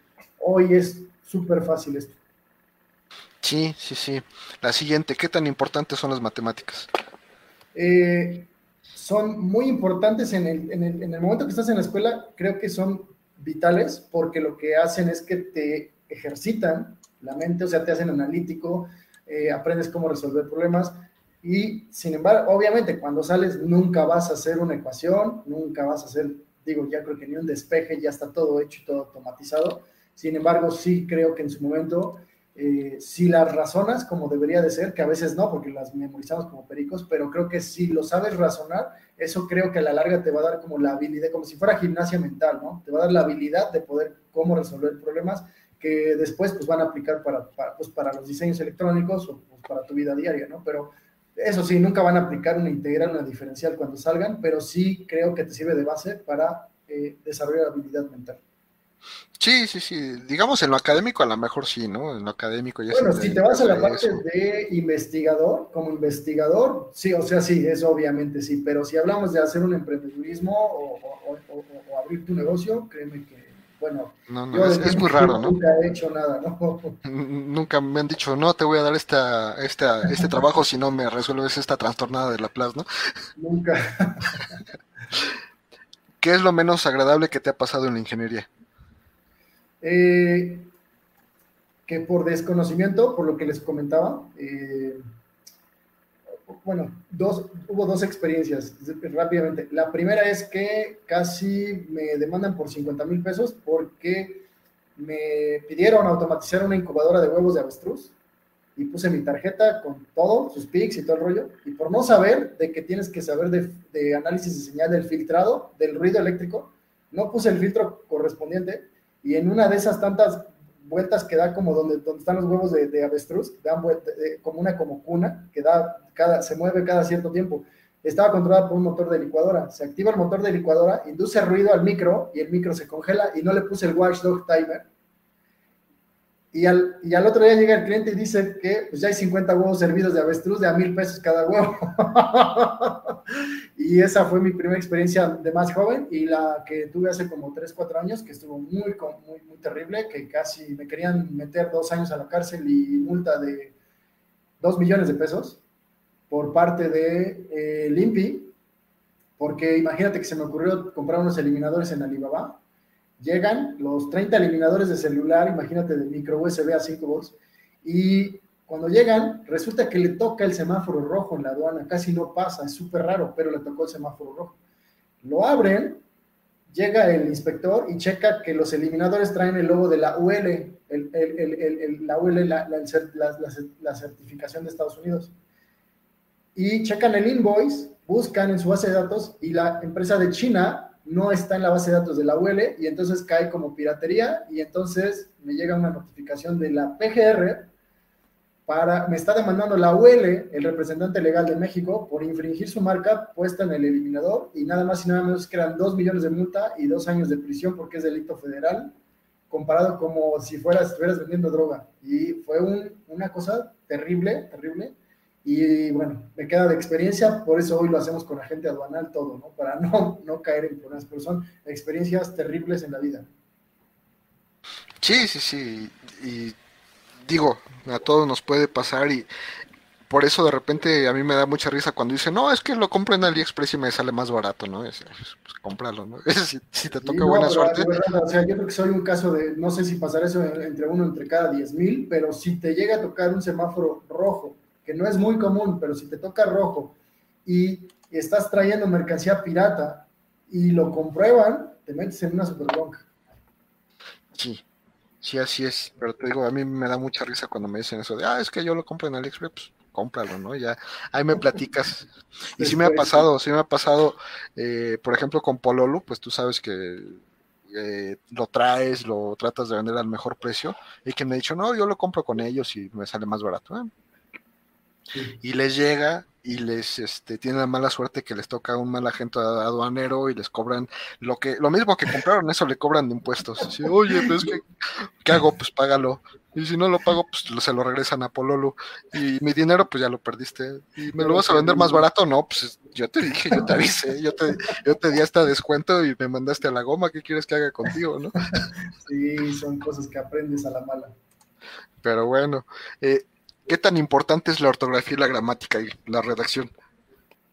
hoy es súper fácil esto. Sí, sí, sí. La siguiente, ¿qué tan importantes son las matemáticas? Eh, son muy importantes en el, en, el, en el momento que estás en la escuela, creo que son vitales porque lo que hacen es que te ejercitan la mente, o sea, te hacen analítico, eh, aprendes cómo resolver problemas. Y sin embargo, obviamente, cuando sales nunca vas a hacer una ecuación, nunca vas a hacer, digo, ya creo que ni un despeje, ya está todo hecho y todo automatizado. Sin embargo, sí creo que en su momento, eh, si las razonas como debería de ser, que a veces no, porque las memorizamos como pericos, pero creo que si lo sabes razonar, eso creo que a la larga te va a dar como la habilidad, como si fuera gimnasia mental, ¿no? Te va a dar la habilidad de poder cómo resolver problemas que después pues van a aplicar para, para, pues, para los diseños electrónicos o pues, para tu vida diaria, ¿no? Pero eso sí, nunca van a aplicar una integral, una diferencial cuando salgan, pero sí creo que te sirve de base para eh, desarrollar habilidad mental. Sí, sí, sí. Digamos en lo académico a lo mejor sí, ¿no? En lo académico ya Bueno, si te vas a la parte de investigador, como investigador, sí, o sea, sí, eso obviamente sí, pero si hablamos de hacer un emprendedurismo o, o abrir tu negocio, créeme que bueno, no, es, muy raro, ¿no? Nunca he hecho nada, ¿no? Nunca me han dicho, no, te voy a dar esta, esta, este trabajo si no me resuelves esta trastornada de la plaza, ¿no? Nunca. ¿Qué es lo menos agradable que te ha pasado en la ingeniería? Eh, que por desconocimiento, por lo que les comentaba, eh, bueno, dos, hubo dos experiencias rápidamente. La primera es que casi me demandan por 50 mil pesos porque me pidieron automatizar una incubadora de huevos de avestruz y puse mi tarjeta con todo, sus pics y todo el rollo. Y por no saber de que tienes que saber de, análisis de señal del filtrado, del ruido eléctrico, no puse el filtro correspondiente y en una de esas tantas vueltas que da como donde, donde están los huevos de, avestruz, dan como una como cuna, que da cada, se mueve cada cierto tiempo. Estaba controlada por un motor de licuadora. Se activa el motor de licuadora, induce ruido al micro y el micro se congela y no le puse el watchdog timer. Y al, y al otro día llega el cliente y dice que pues ya hay 50 huevos servidos de avestruz de a mil pesos cada huevo. y esa fue mi primera experiencia de más joven y la que tuve hace como 3, 4 años, que estuvo muy, muy, muy terrible, que casi me querían meter dos años a la cárcel y multa de 2 millones de pesos por parte de eh, Limpi, porque imagínate que se me ocurrió comprar unos eliminadores en Alibaba Llegan los 30 eliminadores de celular, imagínate de micro USB a 5 volts, y cuando llegan, resulta que le toca el semáforo rojo en la aduana, casi no pasa, es súper raro, pero le tocó el semáforo rojo. Lo abren, llega el inspector y checa que los eliminadores traen el logo de la UL, la UL, la, certificación de Estados Unidos. Y checan el invoice, buscan en su base de datos y la empresa de China no está en la base de datos de la UL y entonces cae como piratería y entonces me llega una notificación de la PGR para, me está demandando la UL, el representante legal de México, por infringir su marca puesta en el eliminador y nada más y nada menos que eran dos millones de multa y dos años de prisión porque es delito federal, comparado como si fueras, estuvieras vendiendo droga. Y fue una cosa terrible, terrible y bueno, me queda de experiencia, por eso hoy lo hacemos con agente aduanal todo, ¿no? Para no, no caer en problemas, pero son experiencias terribles en la vida. Sí, sí, sí. Y digo, a todos nos puede pasar y por eso de repente a mí me da mucha risa cuando dicen, no, es que lo compro en AliExpress y me sale más barato, ¿no? Es, pues cómpralo, ¿no? si, si, te toca buena suerte. o sea, yo creo que soy un caso de, no sé si pasar eso entre uno entre cada 10 mil, pero si te llega a tocar un semáforo rojo que no es muy común, pero si te toca rojo y estás trayendo mercancía pirata y lo comprueban, te metes en una super bronca. Sí, sí, así es. Pero te digo, a mí me da mucha risa cuando me dicen eso de, ah, es que yo lo compro en AliExpress, pues cómpralo, ¿no? Ya, ahí me platicas. Y sí me ha pasado, sí me ha pasado, eh, por ejemplo, con Pololo, pues tú sabes que eh, lo traes, lo tratas de vender al mejor precio, y que me ha dicho, no, yo lo compro con ellos y me sale más barato. ¿eh? Y les llega y les este, tienen la mala suerte que les toca un mal agente aduanero y les cobran lo que lo mismo que compraron, eso le cobran de impuestos. Oye, pues ¿qué, ¿qué, hago? Pues págalo. Y si no lo pago, pues se lo regresan a Pololo. Y mi dinero, pues ya lo perdiste. ¿Y me lo vas a vender más barato? No, pues yo te dije, yo te avisé, yo te, yo te di hasta descuento y me mandaste a la goma. ¿Qué quieres que haga contigo, no? Sí, son cosas que aprendes a la mala. Pero bueno, eh, ¿Qué tan importante es la ortografía y la gramática y la redacción?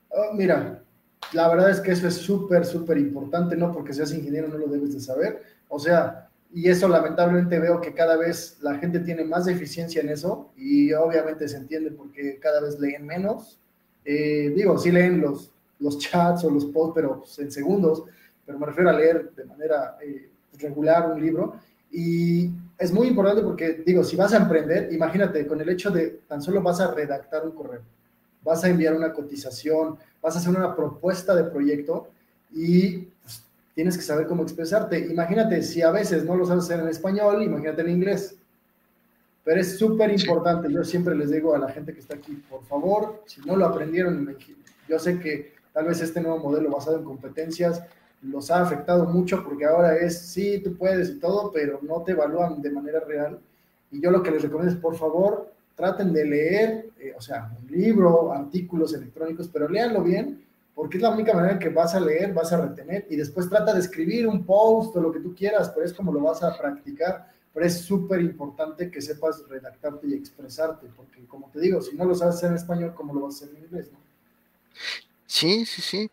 Oh, mira, la verdad es que eso es súper, súper importante, no porque seas ingeniero no lo debes de saber. O sea, y eso lamentablemente veo que cada vez la gente tiene más deficiencia en eso y obviamente se entiende porque cada vez leen menos. Eh, digo, sí leen los, los chats o los posts, pero pues, en segundos, pero me refiero a leer de manera eh, regular un libro. Y es muy importante porque, digo, si vas a emprender, imagínate, con el hecho de tan solo vas a redactar un correo, vas a enviar una cotización, vas a hacer una propuesta de proyecto y pues, tienes que saber cómo expresarte. Imagínate, si a veces no lo sabes hacer en español, imagínate en inglés. Pero es súper importante, yo siempre les digo a la gente que está aquí, por favor, si no lo aprendieron, yo sé que tal vez este nuevo modelo basado en competencias los ha afectado mucho porque ahora es, sí, tú puedes y todo, pero no te evalúan de manera real. Y yo lo que les recomiendo es, por favor, traten de leer, eh, o sea, un libro, artículos electrónicos, pero léanlo bien porque es la única manera que vas a leer, vas a retener y después trata de escribir un post o lo que tú quieras, pero es como lo vas a practicar, pero es súper importante que sepas redactarte y expresarte, porque como te digo, si no lo sabes en español, ¿cómo lo vas a hacer en inglés? Sí, sí, sí.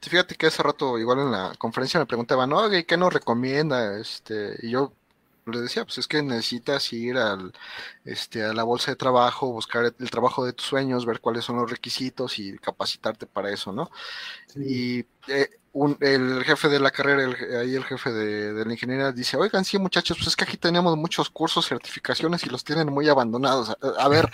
Fíjate que hace rato, igual en la conferencia me preguntaban, ¿no? ¿qué nos recomienda? Este, y yo le decía, pues es que necesitas ir al, este, a la bolsa de trabajo, buscar el trabajo de tus sueños, ver cuáles son los requisitos y capacitarte para eso, ¿no? Y eh, el jefe de la carrera, ahí el jefe de, la ingeniería dice, oigan, sí muchachos, pues es que aquí tenemos muchos cursos, certificaciones y los tienen muy abandonados. A, ver,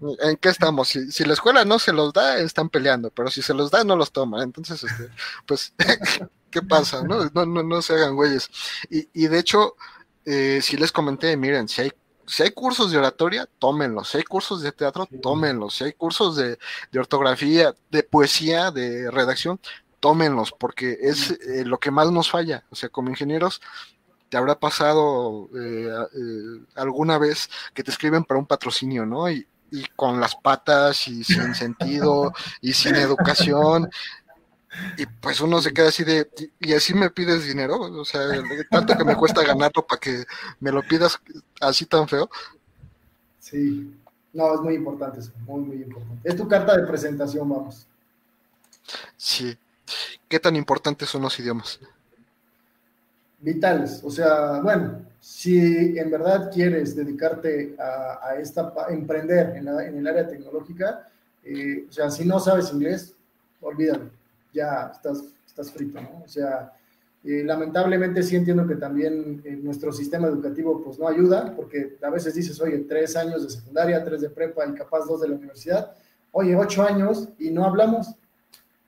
¿en qué estamos? Si, la escuela no se los da, están peleando, pero si se los da, no los toman. Entonces, este, pues, ¿qué pasa? No, no, no, no se hagan güeyes. Y, y de hecho, eh, si les comenté, miren, si hay, si hay cursos de oratoria, tómenlos, si hay cursos de teatro, tómenlos, si hay cursos de, ortografía, de poesía, de redacción, tómenlos, porque es eh, lo que más nos falla. O sea, como ingenieros, te habrá pasado eh, alguna vez que te escriben para un patrocinio, ¿no? Y, y con las patas y sin sentido y sin educación y pues uno se queda así de, y así me pides dinero, o sea, tanto que me cuesta ganarlo para que me lo pidas así tan feo. Sí, no, es muy importante eso, muy, muy importante. Es tu carta de presentación, vamos. Sí. ¿Qué tan importantes son los idiomas? Vitales, o sea, bueno, si en verdad quieres dedicarte a, esta, emprender en, el área tecnológica, eh, o sea, si no sabes inglés, olvídalo ya estás, estás frito, ¿no? O sea, eh, lamentablemente sí entiendo que también eh, nuestro sistema educativo pues no ayuda, porque a veces dices, oye, tres años de secundaria, tres de prepa y capaz dos de la universidad, oye, ocho años y no hablamos.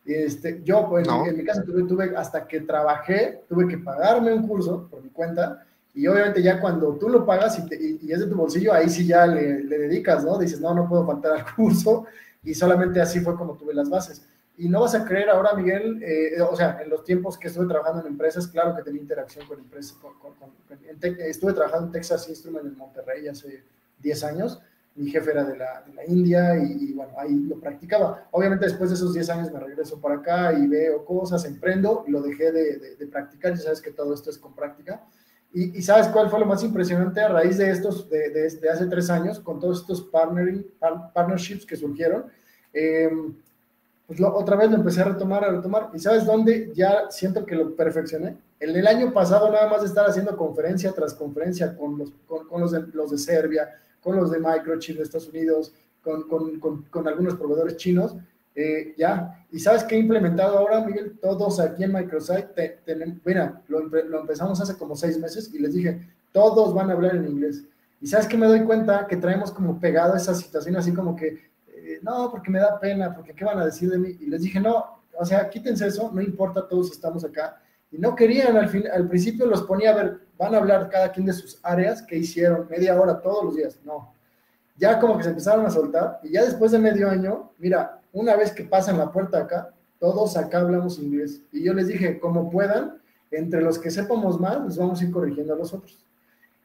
Este, yo, pues, en, mi caso, tuve, hasta que trabajé, tuve que pagarme un curso por mi cuenta, y obviamente ya cuando tú lo pagas y, y, es de tu bolsillo, ahí sí ya le, le, dedicas, ¿no? Dices, no, no puedo faltar al curso, y solamente así fue como tuve las bases. Y no vas a creer ahora, Miguel, eh, o sea, en los tiempos que estuve trabajando en empresas, claro que tenía interacción con empresas. estuve trabajando en Texas Instruments en Monterrey hace 10 años. Mi jefe era de la, de la India y, bueno, ahí lo practicaba. Obviamente después de esos 10 años me regreso para acá y veo cosas, emprendo y lo dejé de, de, practicar. Ya sabes que todo esto es con práctica. Y, y, ¿sabes cuál fue lo más impresionante a raíz de estos, de, de, hace tres años, con todos estos partnering, partnerships que surgieron? Eh, pues otra vez lo empecé a retomar, a retomar. ¿Y sabes dónde ya siento que lo perfeccioné? En el año pasado, nada más de estar haciendo conferencia tras conferencia con los, con, los, de, los de Serbia, con los de Microchip de Estados Unidos, con, con algunos proveedores chinos, eh, ya. ¿Y sabes qué he implementado ahora, Miguel? Todos aquí en Microsoft, mira, lo, lo empezamos hace como seis meses y les dije, todos van a hablar en inglés. Y sabes que me doy cuenta que traemos como pegado esa situación así como que no, porque me da pena, porque qué van a decir de mí. Y les dije, no, o sea, quítense eso, no importa, todos estamos acá. Y no querían, al, fin, al principio los ponía a ver, van a hablar cada quien de sus áreas, que hicieron, media hora todos los días. No, ya como que se empezaron a soltar y ya después de medio año, mira, una vez que pasan la puerta acá, todos acá hablamos inglés. Y yo les dije, como puedan, entre los que sepamos más, nos vamos a ir corrigiendo a los otros.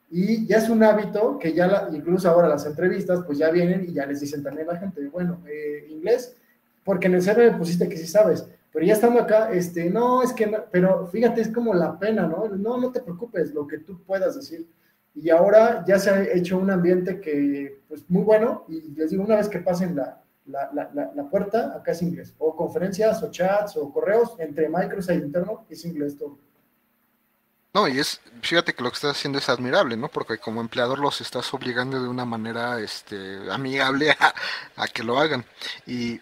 Y ya es un hábito que ya, incluso ahora las entrevistas, pues ya vienen y ya les dicen también a la gente, bueno, eh, inglés, porque en el CV pusiste que sí sabes, pero ya estando acá, este, no, es que, no, pero fíjate, es como la pena, ¿no? No, no te preocupes, lo que tú puedas decir. Y ahora ya se ha hecho un ambiente que, pues, muy bueno, y les digo, una vez que pasen la, la, la, la puerta, acá es inglés, o conferencias, o chats, o correos, entre Microsoft e interno, es inglés todo. No, y es, fíjate que lo que estás haciendo es admirable, ¿no? Porque como empleador los estás obligando de una manera este, amigable a, que lo hagan. Y eh,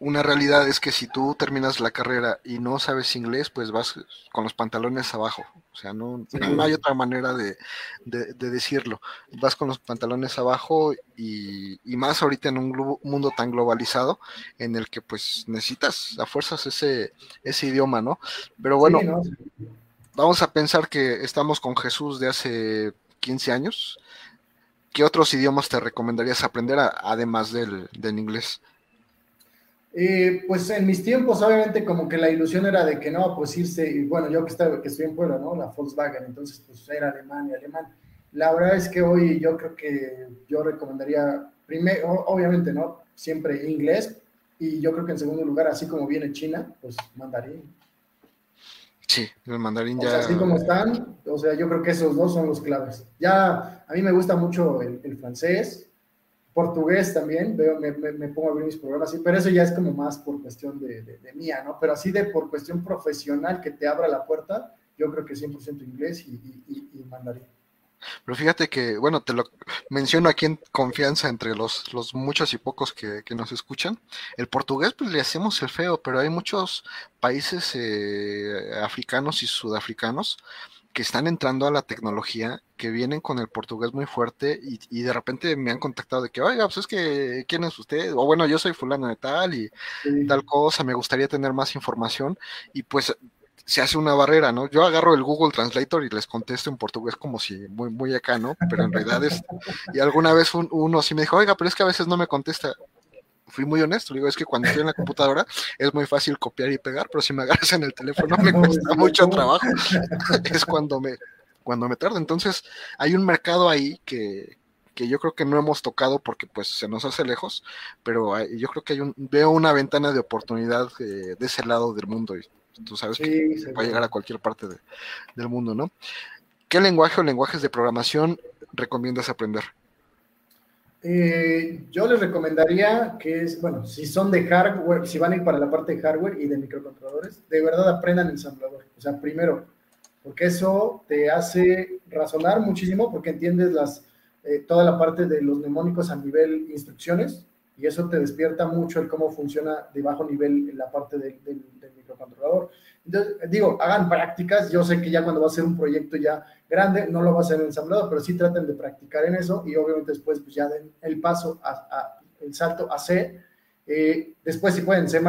una realidad es que si tú terminas la carrera y no sabes inglés, pues vas con los pantalones abajo. O sea, no, no hay otra manera de, decirlo. Vas con los pantalones abajo y, más ahorita en un mundo tan globalizado en el que pues necesitas a fuerzas ese, ese idioma, ¿no? Pero bueno, vamos a pensar que estamos con Jesús de hace 15 años. ¿Qué otros idiomas te recomendarías aprender además del, del inglés? Eh, pues en mis tiempos, obviamente, como que la ilusión era de que no, pues irse, y bueno, yo que, estaba, que estoy en Puebla, ¿no? La Volkswagen, entonces, pues era alemán y alemán. La verdad es que hoy yo creo que yo recomendaría, primero, obviamente, ¿no? Siempre inglés, y yo creo que en segundo lugar, así como viene China, pues mandarín. Sí, el mandarín ya. así como están, o sea, yo creo que esos dos son los claves. Ya, a mí me gusta mucho el, el francés, portugués también, veo, me, me, pongo a ver mis programas, así, pero eso ya es como más por cuestión de, de, mía, ¿no? Pero así de por cuestión profesional que te abra la puerta, yo creo que 100% inglés y, y, y, mandarín. Pero fíjate que, bueno, te lo menciono aquí en confianza entre los, los muchos y pocos que, que, nos escuchan. El portugués, pues le hacemos el feo, pero hay muchos países eh, africanos y sudafricanos que están entrando a la tecnología, que vienen con el portugués muy fuerte y, de repente me han contactado de que, oiga, pues es que, ¿quién es usted? O bueno, yo soy fulano de tal y tal cosa, me gustaría tener más información y pues se hace una barrera, ¿no? Yo agarro el Google Translator y les contesto en portugués como si muy, muy acá, ¿no? Pero en realidad es, y alguna vez uno sí me dijo, oiga, pero es que a veces no me contesta fui muy honesto, digo, es que cuando estoy en la computadora es muy fácil copiar y pegar, pero si me agarras en el teléfono me cuesta mucho trabajo, es cuando me, cuando me tarda. Entonces, hay un mercado ahí que, que yo creo que no hemos tocado porque pues se nos hace lejos, pero yo creo que hay un, veo una ventana de oportunidad eh, de ese lado del mundo y tú sabes que va a llegar a cualquier parte del mundo, ¿no? ¿Qué lenguaje o lenguajes de programación recomiendas aprender? Eh, yo les recomendaría que es, bueno, si son de hardware, si van para la parte de hardware y de microcontroladores, de verdad aprendan ensamblador. O sea, primero, porque eso te hace razonar muchísimo porque entiendes las, eh, toda la parte de los mnemónicos a nivel instrucciones y eso te despierta mucho el cómo funciona de bajo nivel en la parte del microcontrolador. Entonces, digo, hagan prácticas. Yo sé que ya cuando va a ser un proyecto ya grande, no lo va a hacer ensamblado, pero sí traten de practicar en eso y obviamente después pues ya den el paso, a, el salto a C. Eh, después si pueden C++,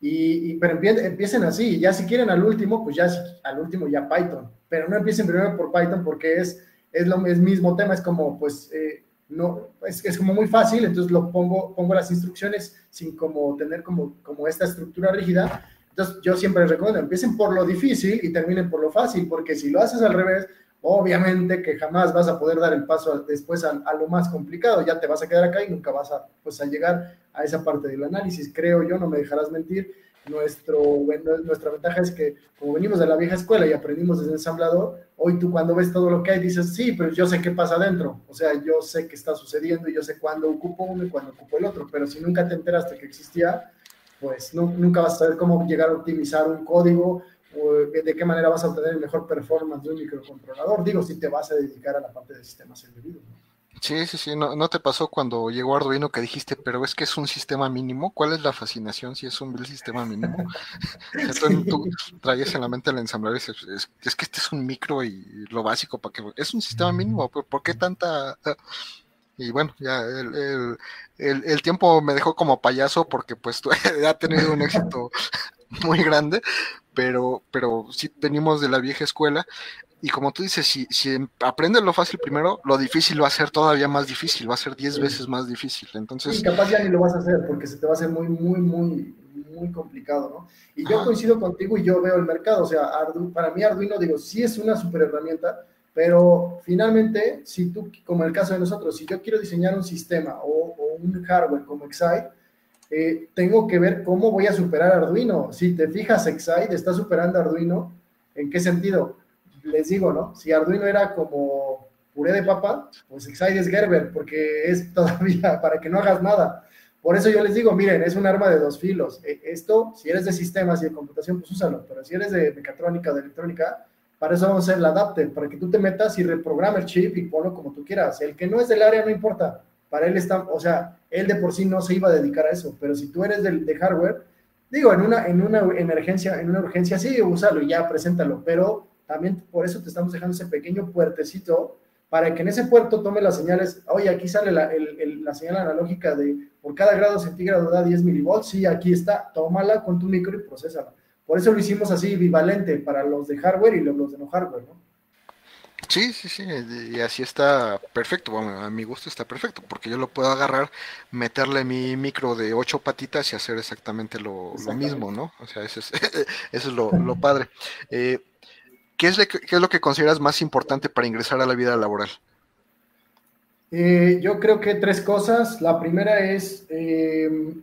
y, y, pero empiecen así. Ya si quieren al último, pues ya al último ya Python. Pero no empiecen primero por Python porque es, es lo es mismo tema. Es como, pues, eh, no, es, es, como muy fácil. Entonces lo pongo, pongo las instrucciones sin como tener como, como esta estructura rígida entonces, yo siempre recomiendo, empiecen por lo difícil y terminen por lo fácil, porque si lo haces al revés, obviamente que jamás vas a poder dar el paso después a, lo más complicado, ya te vas a quedar acá y nunca vas a, pues, a llegar a esa parte del análisis. Creo yo, no me dejarás mentir, nuestro, nuestra ventaja es que como venimos de la vieja escuela y aprendimos desde ensamblador, hoy tú cuando ves todo lo que hay dices, sí, pero yo sé qué pasa adentro, o sea, yo sé qué está sucediendo y yo sé cuándo ocupo uno y cuándo ocupo el otro, pero si nunca te enteraste que existía, pues nunca vas a saber cómo llegar a optimizar un código o de qué manera vas a obtener el mejor performance de un microcontrolador. Digo, si te vas a dedicar a la parte de sistemas embebidos. Sí, sí, sí, no, te pasó cuando llegó Arduino que dijiste, pero es que es un sistema mínimo. ¿Cuál es la fascinación si es un sistema mínimo? tú, traías en la mente el ensamblador es, es, que este es un micro y lo básico para que es un sistema mínimo. ¿Por qué tanta y bueno, ya el, el, tiempo me dejó como payaso porque pues ha tenido un éxito muy grande, pero, pero sí venimos de la vieja escuela y como tú dices, si, si aprendes lo fácil primero, lo difícil va a ser todavía más difícil, va a ser 10 veces más difícil. Entonces, y capaz ya ni lo vas a hacer porque se te va a hacer muy, muy, muy, muy complicado, ¿no? Y yo coincido contigo y yo veo el mercado, o sea, para mí Arduino, digo, sí es una super herramienta, pero finalmente, si tú, como en el caso de nosotros, si yo quiero diseñar un sistema o, un hardware como Excite, eh, tengo que ver cómo voy a superar Arduino. Si te fijas, Excite está superando Arduino. ¿En qué sentido? Les digo, ¿no? Si Arduino era como puré de papa, pues Excite es Gerber, porque es todavía para que no hagas nada. Por eso yo les digo, miren, es un arma de dos filos. E, esto, si eres de sistemas y de computación, pues úsalo, pero si eres de mecatrónica o de electrónica, para eso vamos a hacer el adapter, para que tú te metas y reprograme el chip y ponlo como tú quieras. El que no es del área no importa, para él está, o sea, él de por sí no se iba a dedicar a eso, pero si tú eres del, de hardware, digo, en una, en una emergencia, en una urgencia, sí, úsalo y ya, preséntalo, pero también por eso te estamos dejando ese pequeño puertecito para que en ese puerto tome las señales, oye, aquí sale la, la señal analógica de por cada grado centígrado da 10 milivolts, sí, aquí está, tómala con tu micro y procesala. Por eso lo hicimos así, bivalente, para los de hardware y los de no hardware, ¿no? Sí, sí, sí, y así está perfecto, bueno, a mi gusto está perfecto, porque yo lo puedo agarrar, meterle mi micro de ocho patitas y hacer exactamente lo, mismo, ¿no? O sea, eso es, eso es lo, padre. Eh, ¿qué, es ¿Qué es lo que consideras más importante para ingresar a la vida laboral? Eh, yo creo que tres cosas. La primera es eh,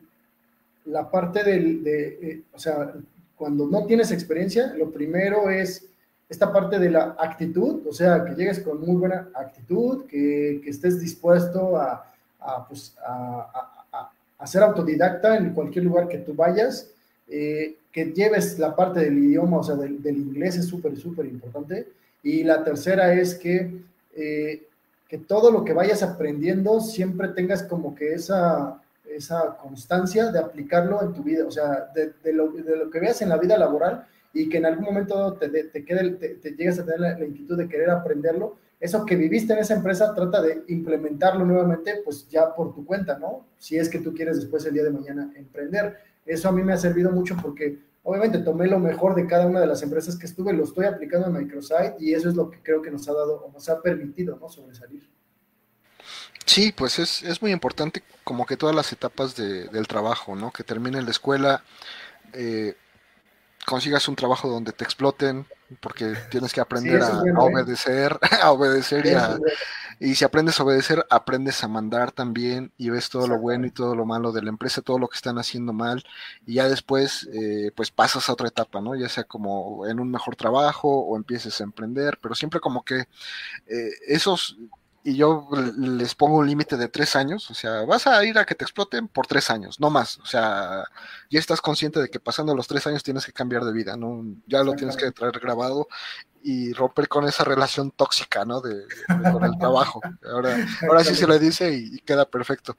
la parte del, de, o sea, cuando no tienes experiencia, lo primero es esta parte de la actitud, o sea, que llegues con muy buena actitud, que, que estés dispuesto a, a, pues, a, a, ser autodidacta en cualquier lugar que tú vayas, eh, que lleves la parte del idioma, o sea, del, del inglés es súper, súper importante. Y la tercera es que, eh, que todo lo que vayas aprendiendo siempre tengas como que esa esa constancia de aplicarlo en tu vida, o sea, de, lo, que veas en la vida laboral y que en algún momento te, te, quede, te, llegues a tener la, inquietud de querer aprenderlo, eso que viviste en esa empresa, trata de implementarlo nuevamente, pues ya por tu cuenta, ¿no? Si es que tú quieres después el día de mañana emprender. Eso a mí me ha servido mucho porque obviamente tomé lo mejor de cada una de las empresas que estuve, lo estoy aplicando en Microsoft y eso es lo que creo que nos ha dado o nos ha permitido, ¿no? Sobresalir. Sí, pues es, es muy importante como que todas las etapas de, del trabajo, ¿no? Que termine la escuela, eh, consigas un trabajo donde te exploten, porque tienes que aprender a, ¿eh? obedecer, a obedecer y, a, y si aprendes a obedecer, aprendes a mandar también y ves todo lo bueno y todo lo malo de la empresa, todo lo que están haciendo mal y ya después eh, pues pasas a otra etapa, ¿no? Ya sea como en un mejor trabajo o empieces a emprender, pero siempre como que esos y yo les pongo un límite de tres años, o sea, vas a ir a que te exploten por tres años, no más, o sea, ya estás consciente de que pasando los tres años tienes que cambiar de vida, ¿no? Ya lo tienes que traer grabado y romper con esa relación tóxica, ¿no? De, con el trabajo. Ahora, ahora sí se le dice y, queda perfecto.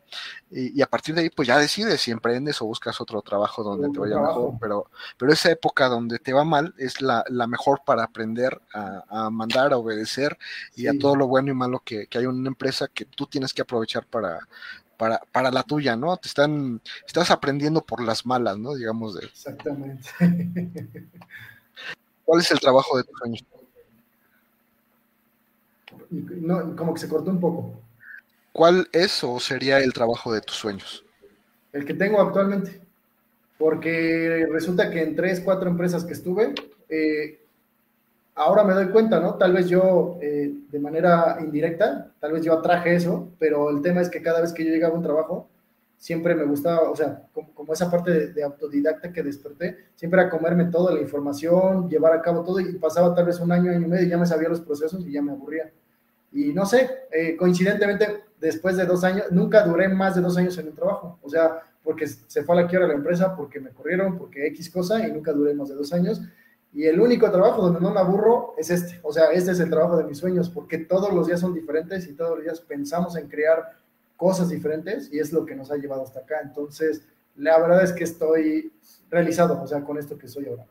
Y, a partir de ahí, pues ya decides si emprendes o buscas otro trabajo donde te vaya mejor, pero, pero esa época donde te va mal es la, la mejor para aprender a, mandar, a obedecer y a todo lo bueno y malo que, que hay en una empresa que tú tienes que aprovechar para, para, para, la tuya, ¿no? Te están, estás aprendiendo por las malas, ¿no? Digamos de. Exactamente. ¿Cuál es el trabajo de tus sueños? No, como que se cortó un poco. ¿Cuál es o sería el trabajo de tus sueños? El que tengo actualmente. Porque resulta que en tres, cuatro empresas que estuve, eh, ahora me doy cuenta, ¿no? Tal vez yo, eh, de manera indirecta, tal vez yo atraje eso, pero el tema es que cada vez que yo llegaba a un trabajo, siempre me gustaba, o sea, como, esa parte de, autodidacta que desperté, siempre era comerme toda la información, llevar a cabo todo y pasaba tal vez un año, año y medio ya me sabía los procesos y ya me aburría. Y no sé, eh, coincidentemente, después de dos años, nunca duré más de dos años en el trabajo, o sea, porque se fue a la quiebra la empresa, porque me corrieron, porque X cosa y nunca duré más de dos años. Y el único trabajo donde no me aburro es este, o sea, este es el trabajo de mis sueños, porque todos los días son diferentes y todos los días pensamos en crear cosas diferentes y es lo que nos ha llevado hasta acá. Entonces, la verdad es que estoy realizado, o sea, con esto que soy ahora.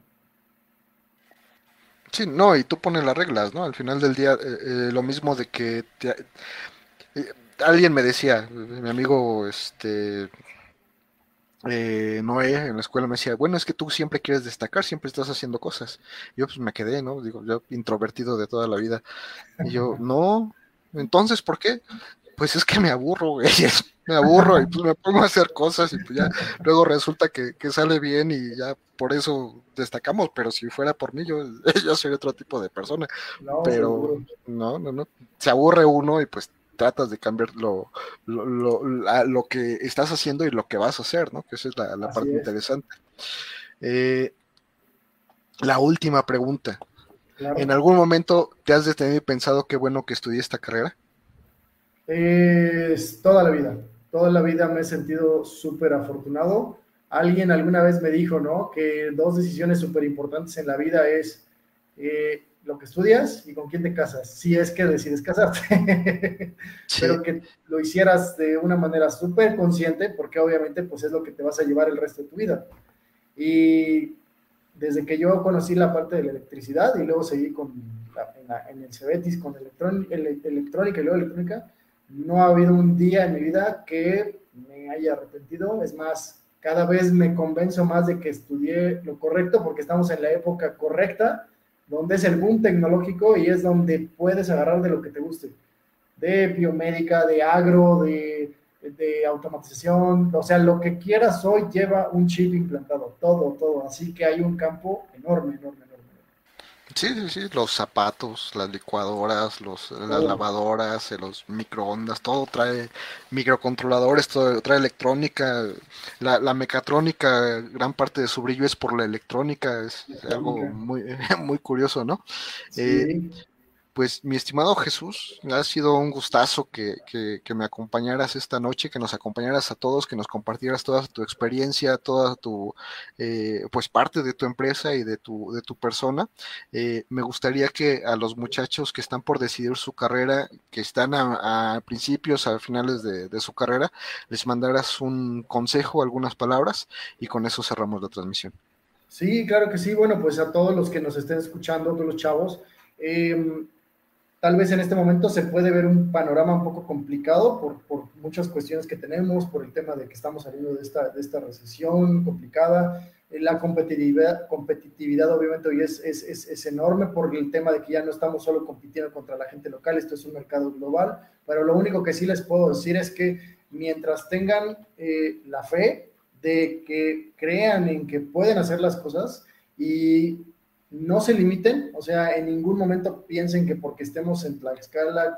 Sí, no, y tú pones las reglas, ¿no? Al final del día, eh, eh, lo mismo de que eh, alguien me decía, mi amigo, este, Noé en la escuela me decía, bueno, es que tú siempre quieres destacar, siempre estás haciendo cosas. Yo pues me quedé, ¿no? Digo, yo introvertido de toda la vida. Y yo, no, entonces, ¿por qué? Pues es que me aburro, güey, me aburro y pues me pongo a hacer cosas y pues ya luego resulta que, sale bien y ya por eso destacamos, pero si fuera por mí yo, yo soy otro tipo de persona, pero no, no, no, se aburre uno y pues tratas de cambiar lo, lo, que estás haciendo y lo que vas a hacer, ¿no? Que esa es la, parte interesante. Eh, la última pregunta. ¿En algún momento te has detenido y pensado qué bueno que estudié esta carrera? Es toda la vida, toda la vida me he sentido súper afortunado. Alguien alguna vez me dijo, ¿no? Que dos decisiones súper importantes en la vida es, eh, lo que estudias y con quién te casas, si es que decides casarte. Pero que lo hicieras de una manera súper consciente, porque obviamente pues es lo que te vas a llevar el resto de tu vida. Y desde que yo conocí la parte de la electricidad y luego seguí con en, el Cebetis con electrónica y luego electrónica, no ha habido un día en mi vida que me haya arrepentido. Es más, cada vez me convenzo más de que estudié lo correcto porque estamos en la época correcta, donde es el boom tecnológico y es donde puedes agarrar de lo que te guste, de biomédica, de agro, de, de automatización, o sea, lo que quieras hoy lleva un chip implantado, todo, todo. Así que hay un campo enorme, enorme. Sí, sí, sí, los zapatos, las licuadoras, los, las lavadoras, los microondas, todo trae microcontroladores, todo trae electrónica, la, la, mecatrónica, gran parte de su brillo es por la electrónica, es algo muy, muy curioso, ¿no? Sí. Eh, pues mi estimado Jesús, ha sido un gustazo que, me acompañaras esta noche, que nos acompañaras a todos, que nos compartieras toda tu experiencia, toda tu, eh, pues parte de tu empresa y de tu, de tu persona. Eh, me gustaría que a los muchachos que están por decidir su carrera, que están a, principios, a finales de, de, su carrera, les mandaras un consejo, algunas palabras, y con eso cerramos la transmisión. Sí, claro que sí. Bueno, pues a todos los que nos estén escuchando, todos los chavos, eh, Tal vez en este momento se puede ver un panorama un poco complicado por, por, muchas cuestiones que tenemos, por el tema de que estamos saliendo de esta, de esta recesión complicada. Eh, la competitividad, competitividad obviamente hoy es, es, es, es, enorme por el tema de que ya no estamos solo compitiendo contra la gente local, esto es un mercado global, pero lo único que sí les puedo decir es que mientras tengan eh, la fe de que crean en que pueden hacer las cosas y no se limiten, o sea, en ningún momento piensen que porque estemos en Tlaxcala,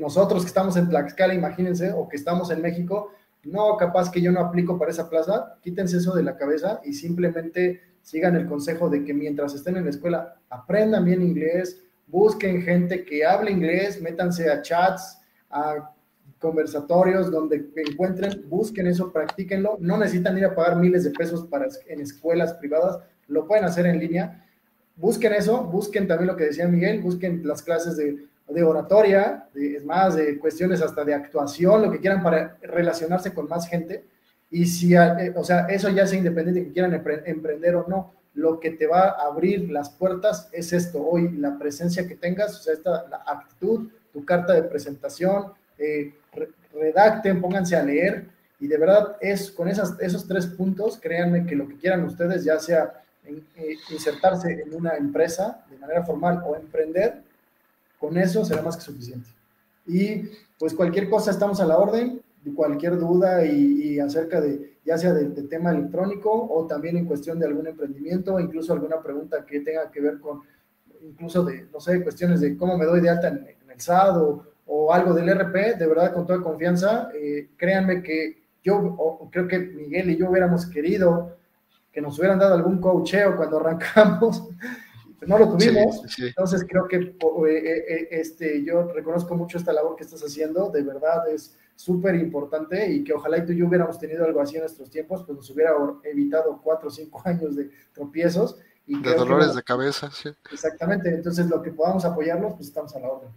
nosotros que estamos en Tlaxcala, imagínense, o que estamos en México, no, capaz que yo no aplico para esa plaza, quítense eso de la cabeza y simplemente sigan el consejo de que mientras estén en la escuela aprendan bien inglés, busquen gente que hable inglés, métanse a chats, a conversatorios donde encuentren, busquen eso, practíquenlo, no necesitan ir a pagar miles de pesos para en escuelas privadas, lo pueden hacer en línea busquen eso, busquen también lo que decía Miguel, busquen las clases de, oratoria, es más, de cuestiones hasta de actuación, lo que quieran para relacionarse con más gente. Y si, eh, o sea, eso ya sea independiente que quieran emprender o no, lo que te va a abrir las puertas es esto, hoy la presencia que tengas, o sea, esta, la actitud, tu carta de presentación, eh, redacten, pónganse a leer, y de verdad es con esas, esos tres puntos, créanme que lo que quieran ustedes, ya sea eh, insertarse en una empresa de manera formal o emprender, con eso será más que suficiente. Y pues cualquier cosa estamos a la orden, cualquier duda y, acerca de, ya sea del tema electrónico o también en cuestión de algún emprendimiento, incluso alguna pregunta que tenga que ver con, incluso de, no sé, cuestiones de cómo me doy de alta en, el SAD o, algo del RP, de verdad con toda confianza, eh, créanme que yo creo que Miguel y yo hubiéramos querido que nos hubieran dado algún coacheo cuando arrancamos, no lo tuvimos. Entonces creo que eh, eh, eh, este, yo reconozco mucho esta labor que estás haciendo, de verdad es súper importante y que ojalá y tú y yo hubiéramos tenido algo así en nuestros tiempos, pues nos hubiera evitado cuatro o cinco años de tropiezos. Y de dolores de cabeza, sí. Exactamente, entonces lo que podamos apoyarlos, pues estamos a la orden.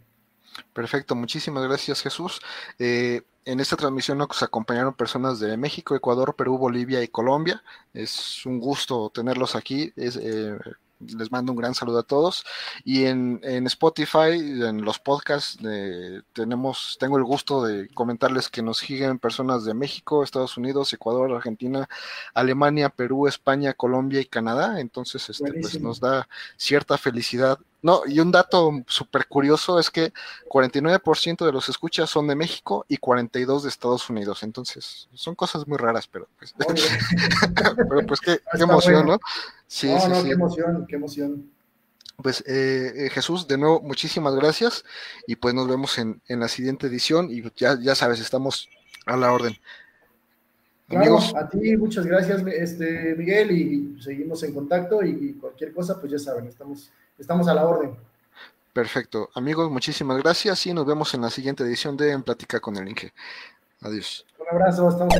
Perfecto, muchísimas gracias Jesús. Eh, en esta transmisión nos acompañaron personas de México, Ecuador, Perú, Bolivia y Colombia. Es un gusto tenerlos aquí. Es, eh, les mando un gran saludo a todos. Y en, Spotify, en los podcasts, eh, tenemos, tengo el gusto de comentarles que nos siguen personas de México, Estados Unidos, Ecuador, Argentina, Alemania, Perú, España, Colombia y Canadá. Entonces, este, pues, nos da cierta felicidad no, y un dato súper curioso es que 49% de los escuchas son de México y 42 de Estados Unidos. Entonces, son cosas muy raras, pero pues, pero pues qué, emoción, ¿no? Sí, no, sí, no, qué emoción, qué emoción. Pues eh, eh, Jesús, de nuevo, muchísimas gracias y pues nos vemos en, en la siguiente edición y ya, ya sabes, estamos a la orden. Amigos. a ti muchas gracias, este, Miguel, y seguimos en contacto y cualquier cosa, pues ya saben, estamos Estamos a la orden. Perfecto. Amigos, muchísimas gracias y nos vemos en la siguiente edición de En Plática con el Inge. Adiós. Un abrazo, estamos